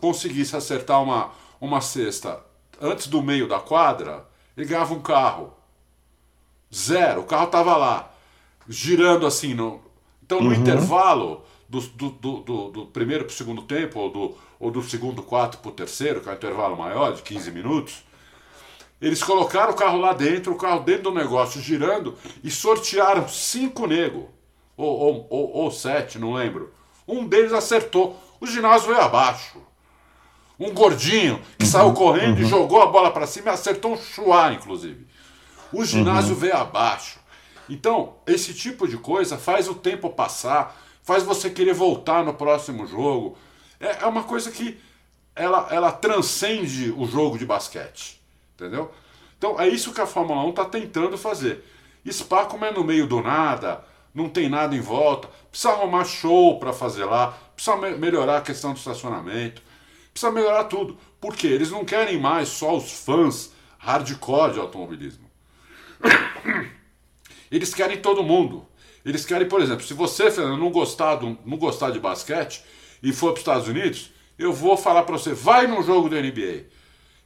conseguisse acertar uma, uma cesta antes do meio da quadra, ele ganhava um carro. Zero, o carro estava lá, girando assim. No... Então, no uhum. intervalo do, do, do, do primeiro para o segundo tempo, ou do, ou do segundo quarto para o terceiro, que é um intervalo maior, de 15 minutos, eles colocaram o carro lá dentro, o carro dentro do negócio girando, e sortearam cinco nego, ou, ou, ou, ou sete, não lembro um deles acertou. O ginásio veio abaixo. Um gordinho que uhum, saiu correndo uhum. e jogou a bola para cima e acertou um chuá, inclusive. O ginásio uhum. veio abaixo. Então, esse tipo de coisa faz o tempo passar, faz você querer voltar no próximo jogo. É, é uma coisa que ela, ela transcende o jogo de basquete. Entendeu? Então é isso que a Fórmula 1 está tentando fazer. Spa, como é no meio do nada, não tem nada em volta, precisa arrumar show para fazer lá, precisa me melhorar a questão do estacionamento, precisa melhorar tudo. Porque eles não querem mais só os fãs hardcore de automobilismo. <coughs> Eles querem todo mundo. Eles querem, por exemplo, se você, Fernando, não gostar, do, não gostar de basquete e for para os Estados Unidos, eu vou falar para você, vai num jogo da NBA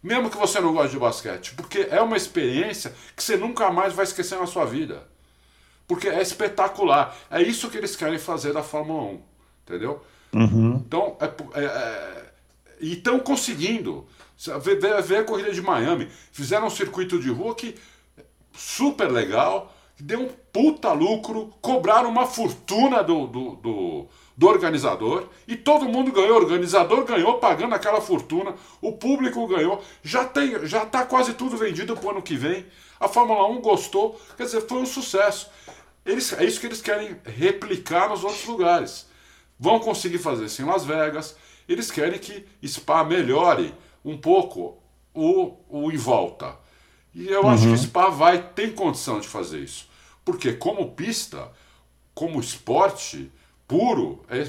mesmo que você não goste de basquete, porque é uma experiência que você nunca mais vai esquecer na sua vida. Porque é espetacular. É isso que eles querem fazer da Fórmula 1. Entendeu? Uhum. Então, é, é, é, e estão conseguindo. Vê, vê, vê, a corrida de Miami. Fizeram um circuito de rua que super legal, deu um puta lucro, cobraram uma fortuna do, do, do do organizador e todo mundo ganhou. O organizador ganhou pagando aquela fortuna, o público ganhou. Já tem, já está quase tudo vendido para o ano que vem. A Fórmula 1 gostou, quer dizer, foi um sucesso. Eles, é isso que eles querem replicar nos outros lugares. Vão conseguir fazer isso em Las Vegas. Eles querem que Spa melhore um pouco o, o em volta. E eu uhum. acho que uhum. Spa vai tem condição de fazer isso. Porque como pista, como esporte, puro, é,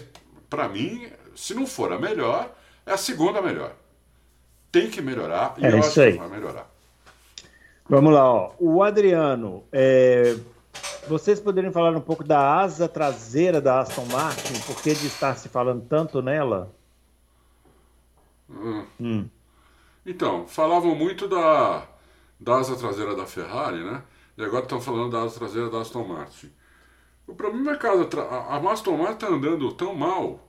para mim, se não for a melhor, é a segunda melhor. Tem que melhorar e é eu acho aí. que vai melhorar. Vamos lá, ó. o Adriano, é... vocês poderiam falar um pouco da asa traseira da Aston Martin, por que de estar se falando tanto nela? Hum. Hum. Então, falavam muito da, da asa traseira da Ferrari, né? E agora estão falando da asa traseira da Aston Martin. O problema é que a, Martin está andando tão mal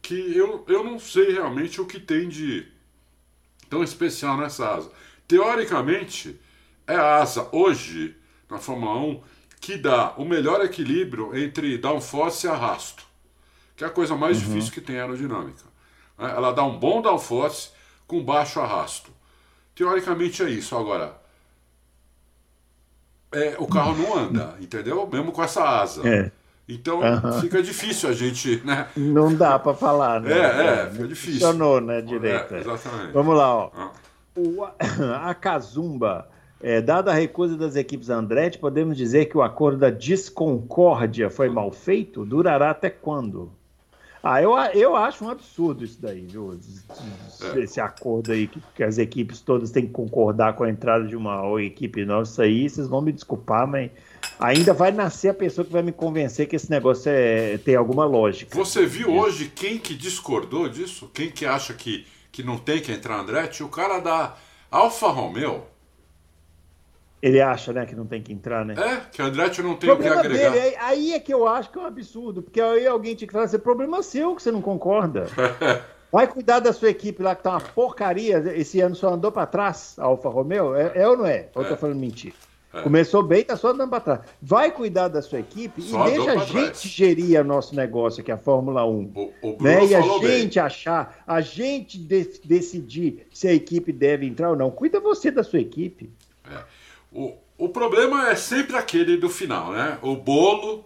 que eu, eu não sei realmente o que tem de tão especial nessa asa. Teoricamente, é a asa hoje, na Fórmula 1, que dá o melhor equilíbrio entre downforce e arrasto, que é a coisa mais uhum. difícil que tem a aerodinâmica. Né? Ela dá um bom downforce com baixo arrasto. Teoricamente é isso. Agora, é, o carro não anda, entendeu? Mesmo com essa asa. É. Então uhum. fica difícil a gente, né? Não dá para falar, né? É, é, fica difícil. Funcionou, né, direito. É, exatamente. Vamos lá, ó. Ah. O, <coughs> a Kazumba, é, dada a recusa das equipes Andretti, podemos dizer que o acordo da discordância foi mal feito? Durará até quando? Ah, eu, eu acho um absurdo isso daí, viu? É. Esse acordo aí que, que, as equipes todas têm que concordar com a entrada de uma equipe nossa aí, vocês vão me desculpar, mas ainda vai nascer a pessoa que vai me convencer que esse negócio é, tem alguma lógica. Você viu hoje quem que discordou disso? Quem que acha que, que não tem que entrar Andretti? O cara da Alfa Romeo ele acha, né, que não tem que entrar, né? É, que o Andretti não tem o que agregar. Dele, aí é que eu acho que é um absurdo, porque aí alguém tinha que falar assim, problema seu que você não concorda. <laughs> Vai cuidar da sua equipe lá que tá uma porcaria, esse ano só andou para trás, a Alfa Romeo, é, é, ou não é? Ou é. tô falando mentira? É. Começou bem, tá só andando para trás. Vai cuidar da sua equipe só e deixa a gente trás. gerir o nosso negócio, que é a Fórmula 1. O, o né? E a gente bem. achar, a gente de decidir se a equipe deve entrar ou não. Cuida você da sua equipe. O, o problema é sempre aquele do final, né? O bolo,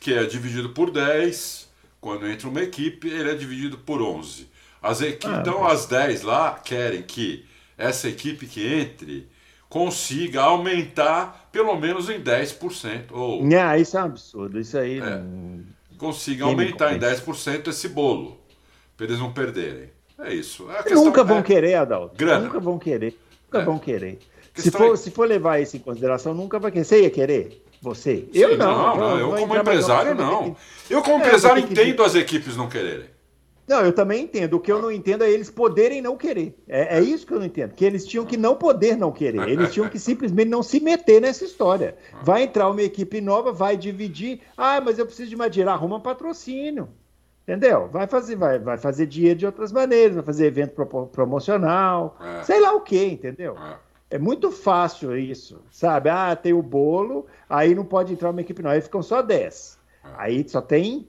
que é dividido por 10, quando entra uma equipe, ele é dividido por 11. As equi... ah, então, as 10 lá querem que essa equipe que entre consiga aumentar pelo menos em 10%. Ou... Ah, isso é um absurdo. Isso aí. É, não... Consiga Quem aumentar em 10% esse bolo, para eles não perderem. É isso. É nunca vão é... querer, Adalto. Grana. Nunca vão querer. Nunca é. vão querer. Se for, é... se for levar isso em consideração, nunca vai querer. Você ia querer? Você? Sim, eu não. Não, eu, eu como empresário não. Eu como é, empresário entendo que... as equipes não quererem. Não, eu também entendo. O que eu não entendo é eles poderem não querer. É, é, isso que eu não entendo. Que eles tinham que não poder não querer. Eles tinham que simplesmente não se meter nessa história. Vai entrar uma equipe nova, vai dividir. Ah, mas eu preciso de uma dinheiro. Arruma patrocínio. Entendeu? Vai fazer, vai, vai fazer dinheiro de outras maneiras, vai fazer evento promocional, é. sei lá o que, entendeu? É. É muito fácil isso, sabe? Ah, tem o bolo, aí não pode entrar uma equipe não, aí ficam só 10. É. Aí só tem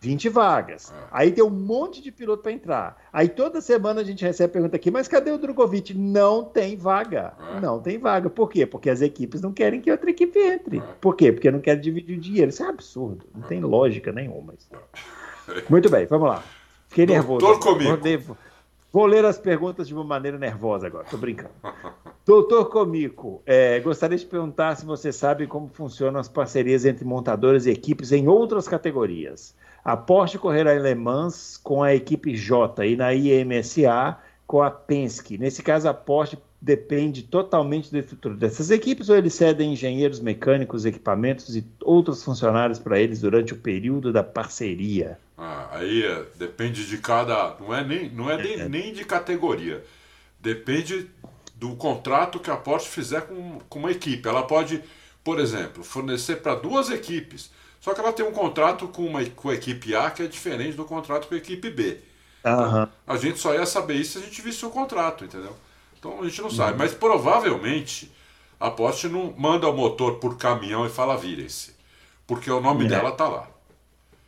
20 vagas. É. Aí tem um monte de piloto para entrar. Aí toda semana a gente recebe a pergunta aqui, mas cadê o Drogovic? Não tem vaga. É. Não tem vaga. Por quê? Porque as equipes não querem que outra equipe entre. Por quê? Porque não querem dividir o dinheiro. Isso é absurdo. Não tem lógica nenhuma. Muito bem, vamos lá. Fiquei nervoso. Doutor comigo. Vou ler as perguntas de uma maneira nervosa agora, tô brincando. Doutor Comico, é, gostaria de perguntar se você sabe como funcionam as parcerias entre montadoras e equipes em outras categorias. A Porsche correrá em Le Mans com a equipe J e na IMSA com a Penske. Nesse caso, a Porsche depende totalmente do estrutura dessas equipes ou eles cedem engenheiros mecânicos, equipamentos e outros funcionários para eles durante o período da parceria? Ah, aí é, depende de cada. Não é nem, não é nem, é. nem de categoria. Depende do contrato que a Porsche fizer com, com uma equipe. Ela pode, por exemplo, fornecer para duas equipes. Só que ela tem um contrato com, uma, com a equipe A que é diferente do contrato com a equipe B. Então, a gente só ia saber isso se a gente visse o contrato, entendeu? Então a gente não sabe. Mas provavelmente a Porsche não manda o motor por caminhão e fala virem-se. Porque o nome é. dela tá lá.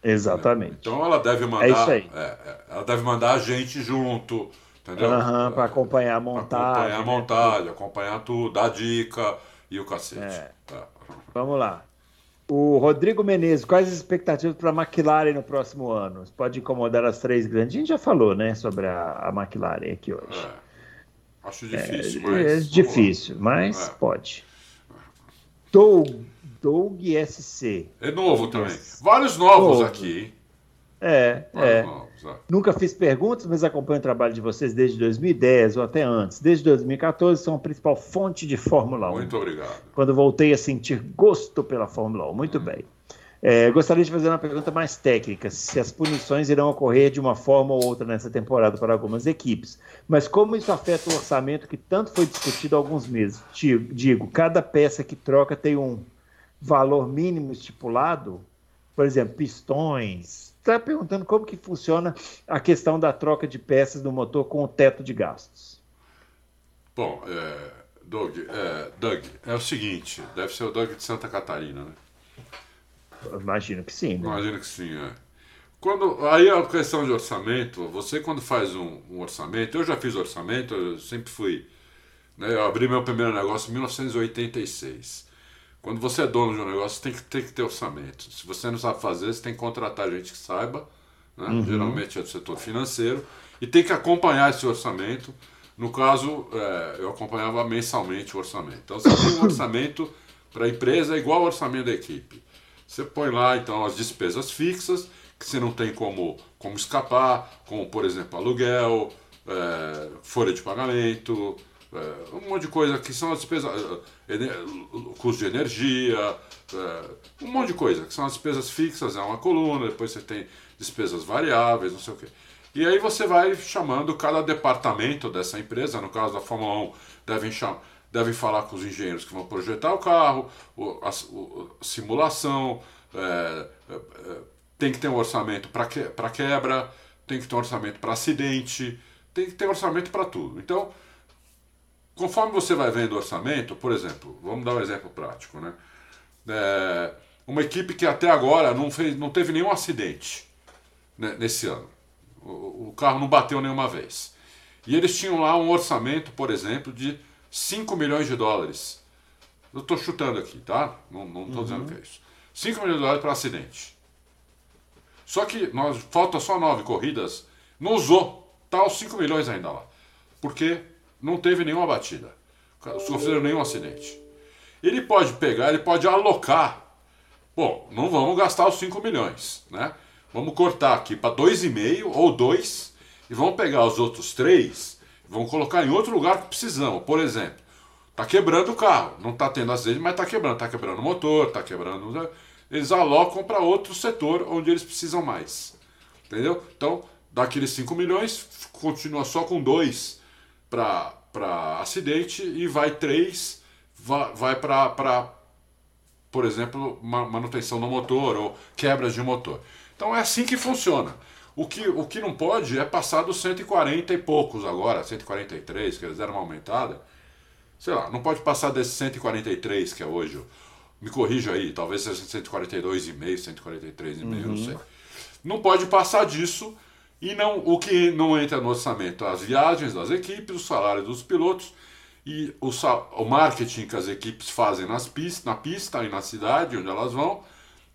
Exatamente. Então ela deve mandar. É isso aí. É, é, ela deve mandar a gente junto, entendeu? Uhum, para acompanhar a montagem. Acompanhar a né? montagem, né? acompanhar tudo, dar dica e o cacete. É. Tá. Vamos lá. O Rodrigo Menezes, quais as expectativas para a McLaren no próximo ano? Pode incomodar as três grandes. A gente já falou, né, sobre a, a McLaren aqui hoje. É. Acho difícil, é, mas. É difícil, mas é. pode. Doug Doug SC. É novo também. Vários novos novo. aqui, hein? É, é. Novos, é. Nunca fiz perguntas, mas acompanho o trabalho de vocês desde 2010 ou até antes. Desde 2014 são a principal fonte de Fórmula 1. Muito obrigado. Quando voltei a sentir gosto pela Fórmula 1. Muito hum. bem. É, gostaria de fazer uma pergunta mais técnica: se as punições irão ocorrer de uma forma ou outra nessa temporada para algumas equipes. Mas como isso afeta o orçamento que tanto foi discutido há alguns meses? Digo, cada peça que troca tem um valor mínimo estipulado, por exemplo, pistões. Está perguntando como que funciona a questão da troca de peças do motor com o teto de gastos. Bom, é, Doug, é, Doug, é o seguinte, deve ser o Doug de Santa Catarina, né? Imagino que sim. Né? Imagino que sim, é. Quando, aí a questão de orçamento, você quando faz um, um orçamento, eu já fiz orçamento, eu sempre fui, né, eu abri meu primeiro negócio em 1986. Quando você é dono de um negócio, tem que, tem que ter orçamento. Se você não sabe fazer, você tem que contratar gente que saiba, né? uhum. geralmente é do setor financeiro, e tem que acompanhar esse orçamento. No caso, é, eu acompanhava mensalmente o orçamento. Então, você tem um orçamento para a empresa igual ao orçamento da equipe. Você põe lá, então, as despesas fixas, que você não tem como, como escapar, como, por exemplo, aluguel, é, folha de pagamento, é, um monte de coisa que são as despesas, é, custo de energia, é, um monte de coisa, que são as despesas fixas, é uma coluna, depois você tem despesas variáveis, não sei o quê. E aí você vai chamando cada departamento dessa empresa, no caso da Fórmula 1, devem, chamar, devem falar com os engenheiros que vão projetar o carro, a, simulação, é, é, tem que ter um orçamento para que, quebra, tem que ter um orçamento para acidente, tem que ter um orçamento para tudo. Então, conforme você vai vendo o orçamento, por exemplo, vamos dar um exemplo prático, né? É, uma equipe que até agora não, fez, não teve nenhum acidente né, nesse ano. O, o, carro não bateu nenhuma vez. E eles tinham lá um orçamento, por exemplo, de 5 milhões de dólares. Eu estou chutando aqui, tá? Não estou uhum. dizendo que é isso. 5 milhões de dólares para acidente. Só que nós falta só nove corridas, não usou, tá os 5 milhões ainda lá. Porque não teve nenhuma batida, sofreram nenhum acidente. Ele pode pegar, ele pode alocar. Bom, não vamos gastar os 5 milhões, né? Vamos cortar aqui para 2,5 ou 2 e vamos pegar os outros 3 vamos colocar em outro lugar que precisamos. Por exemplo, tá quebrando o carro, não tá tendo acidente, mas tá quebrando, tá quebrando o motor, tá quebrando. Né? Eles alocam para outro setor onde eles precisam mais. Entendeu? Então, daqueles 5 milhões, continua só com 2 para acidente e vai três vai, vai para, por exemplo, manutenção do motor ou quebras de motor. Então é assim que funciona. O que, o que não pode é passar dos 140 e poucos agora, 143, que eles deram uma aumentada. Sei lá, não pode passar desses 143 que é hoje. Me corrija aí, talvez seja 142,5, 143,5, uhum. não sei. não pode passar disso e não o que não entra no orçamento, as viagens das equipes, o salário dos pilotos e o, o marketing que as equipes fazem nas pistas, na pista e na cidade onde elas vão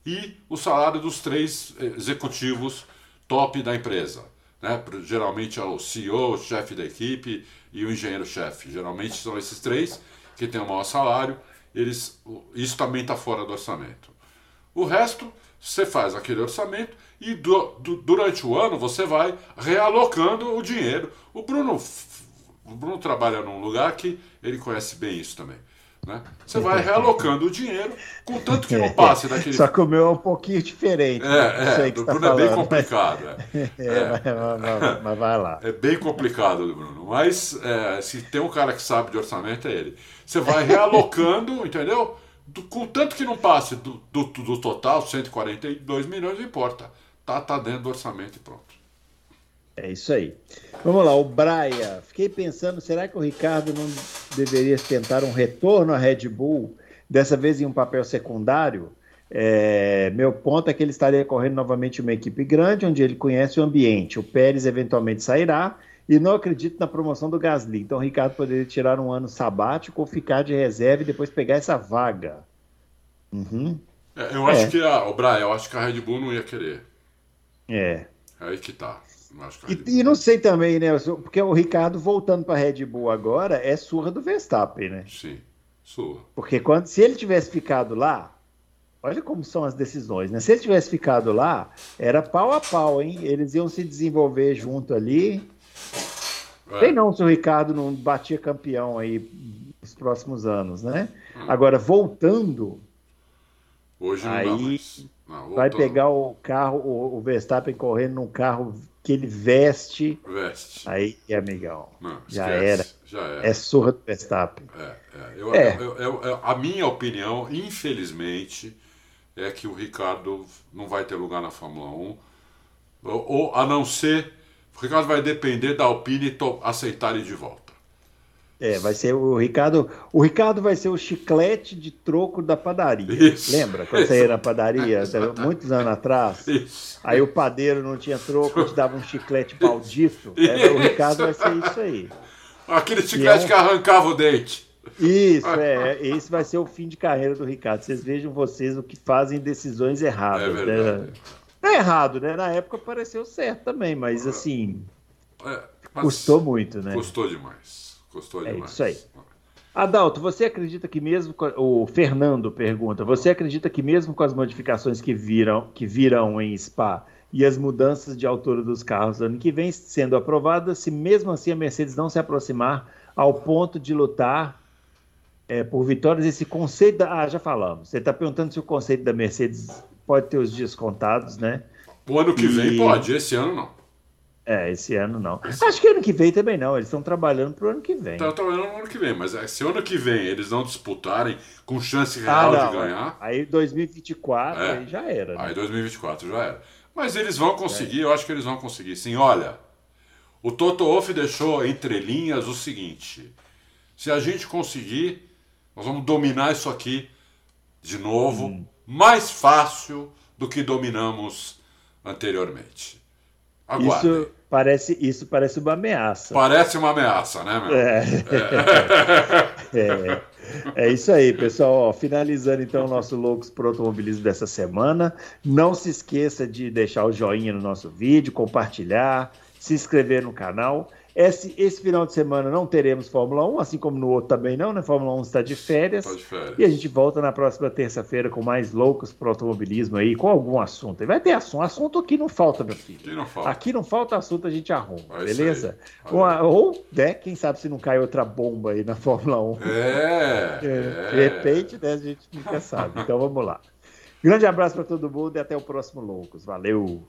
e o salário dos três executivos top da empresa. Né? Geralmente é o CEO, o chefe da equipe e o engenheiro-chefe. Geralmente são esses três que têm o maior salário. Eles, isso também está fora do orçamento. O resto, você faz aquele orçamento e do, do, durante o ano você vai realocando o dinheiro. O Bruno, o Bruno trabalha num lugar que ele conhece bem isso também. Né? Você vai realocando o dinheiro, contanto que não passe <laughs> daquele. Só que o meu é um pouquinho diferente. É, é, do tá Bruno falando, é bem complicado. Mas... <laughs> É. é, mas, mas, mas, vai lá. É bem complicado do Bruno. Mas é, se tem um cara que sabe de orçamento, é ele. Você vai realocando, <laughs> entendeu? Do, contanto que não passe do, do, do total, 142 milhões, não importa. Tá, tá dentro do orçamento e pronto. É isso aí. Vamos lá, o Braia. Fiquei pensando, será que o Ricardo não deveria tentar um retorno à Red Bull, dessa vez em um papel secundário? É, meu ponto é que ele estaria correndo novamente uma equipe grande, onde ele conhece o ambiente. O Pérez eventualmente sairá e não acredito na promoção do Gasly. Então o Ricardo poderia tirar um ano sabático ou ficar de reserva e depois pegar essa vaga. Uhum. É, eu acho é. que a, o Braia, eu acho que a Red Bull não ia querer. É aí que tá. E, e, não sei também, né? Porque o Ricardo voltando para Red Bull agora é surra do Verstappen, né? Sim, surra. Porque quando, se ele tivesse ficado lá, olha como são as decisões, né? Se ele tivesse ficado lá, era pau a pau, hein? Eles iam se desenvolver junto ali. É. Tem não se o Ricardo não batia campeão aí nos próximos anos, né? Hum. Agora, voltando. Hoje não aí não, vai pegar o carro, o, o Verstappen correndo num carro que ele veste. Veste. Aí, amigão. Não, já, era. já era. É surra do Verstappen. É, é. Eu, é. Eu, eu, a minha opinião, infelizmente, é que o Ricardo não vai ter lugar na Fórmula 1. Ou, ou a não ser. O Ricardo vai depender da Alpine aceitar ele de volta. É, vai ser o Ricardo. O Ricardo vai ser o chiclete de troco da padaria. Isso, Lembra? Quando isso. você ia na padaria, muitos anos atrás. Isso. Aí o padeiro não tinha troco, te dava um chiclete maldito. É, o Ricardo vai ser isso aí. Aquele chiclete é... que arrancava o dente. Isso, é. Esse vai ser o fim de carreira do Ricardo. Vocês vejam vocês o que fazem decisões erradas. É né? É errado, né? Na época pareceu certo também, mas assim. É, mas custou muito, né? Custou demais. Gostou é demais. isso aí. Adalto, você acredita que mesmo o Fernando pergunta, você acredita que mesmo com as modificações que viram que virão em Spa e as mudanças de altura dos carros ano que vem sendo aprovadas, se mesmo assim a Mercedes não se aproximar ao ponto de lutar é, por vitórias, esse conceito da, ah, já falamos. Você está perguntando se o conceito da Mercedes pode ter os dias contados, né? O ano que e... vem pode, esse ano não. É, esse ano não. Esse... Acho que ano que vem também não. Eles estão trabalhando para o ano que vem. Estão trabalhando no ano que vem, mas é, se ano que vem eles não disputarem com chance real ah, de ganhar. Aí 2024 é, aí já era. Né? Aí 2024 já era. Mas eles vão conseguir, é. eu acho que eles vão conseguir. Sim, olha, o Toto Wolff deixou entre linhas o seguinte: se a gente conseguir, nós vamos dominar isso aqui de novo, hum. mais fácil do que dominamos anteriormente. Aguardem. Isso Parece, isso parece uma ameaça. Parece uma ameaça, né, meu? É. é. <laughs> é isso aí, pessoal. Ó, finalizando então o nosso Loucos pro Automobilismo dessa semana. Não se esqueça de deixar o joinha no nosso vídeo, compartilhar, se inscrever no canal. Esse, esse final de semana não teremos Fórmula 1, assim como no outro também não, né? Fórmula 1 está de férias. Está de férias. E a gente volta na próxima terça-feira com mais loucos para automobilismo aí, com algum assunto. vai ter assunto. Assunto aqui não falta, meu filho. Aqui não falta. Aqui não falta assunto, a gente arruma, é beleza? Uma, ou, né, quem sabe se não cai outra bomba aí na Fórmula 1. É. é. De repente, né, a gente nunca sabe. Então vamos lá. Grande abraço para todo mundo e até o próximo Loucos. Valeu!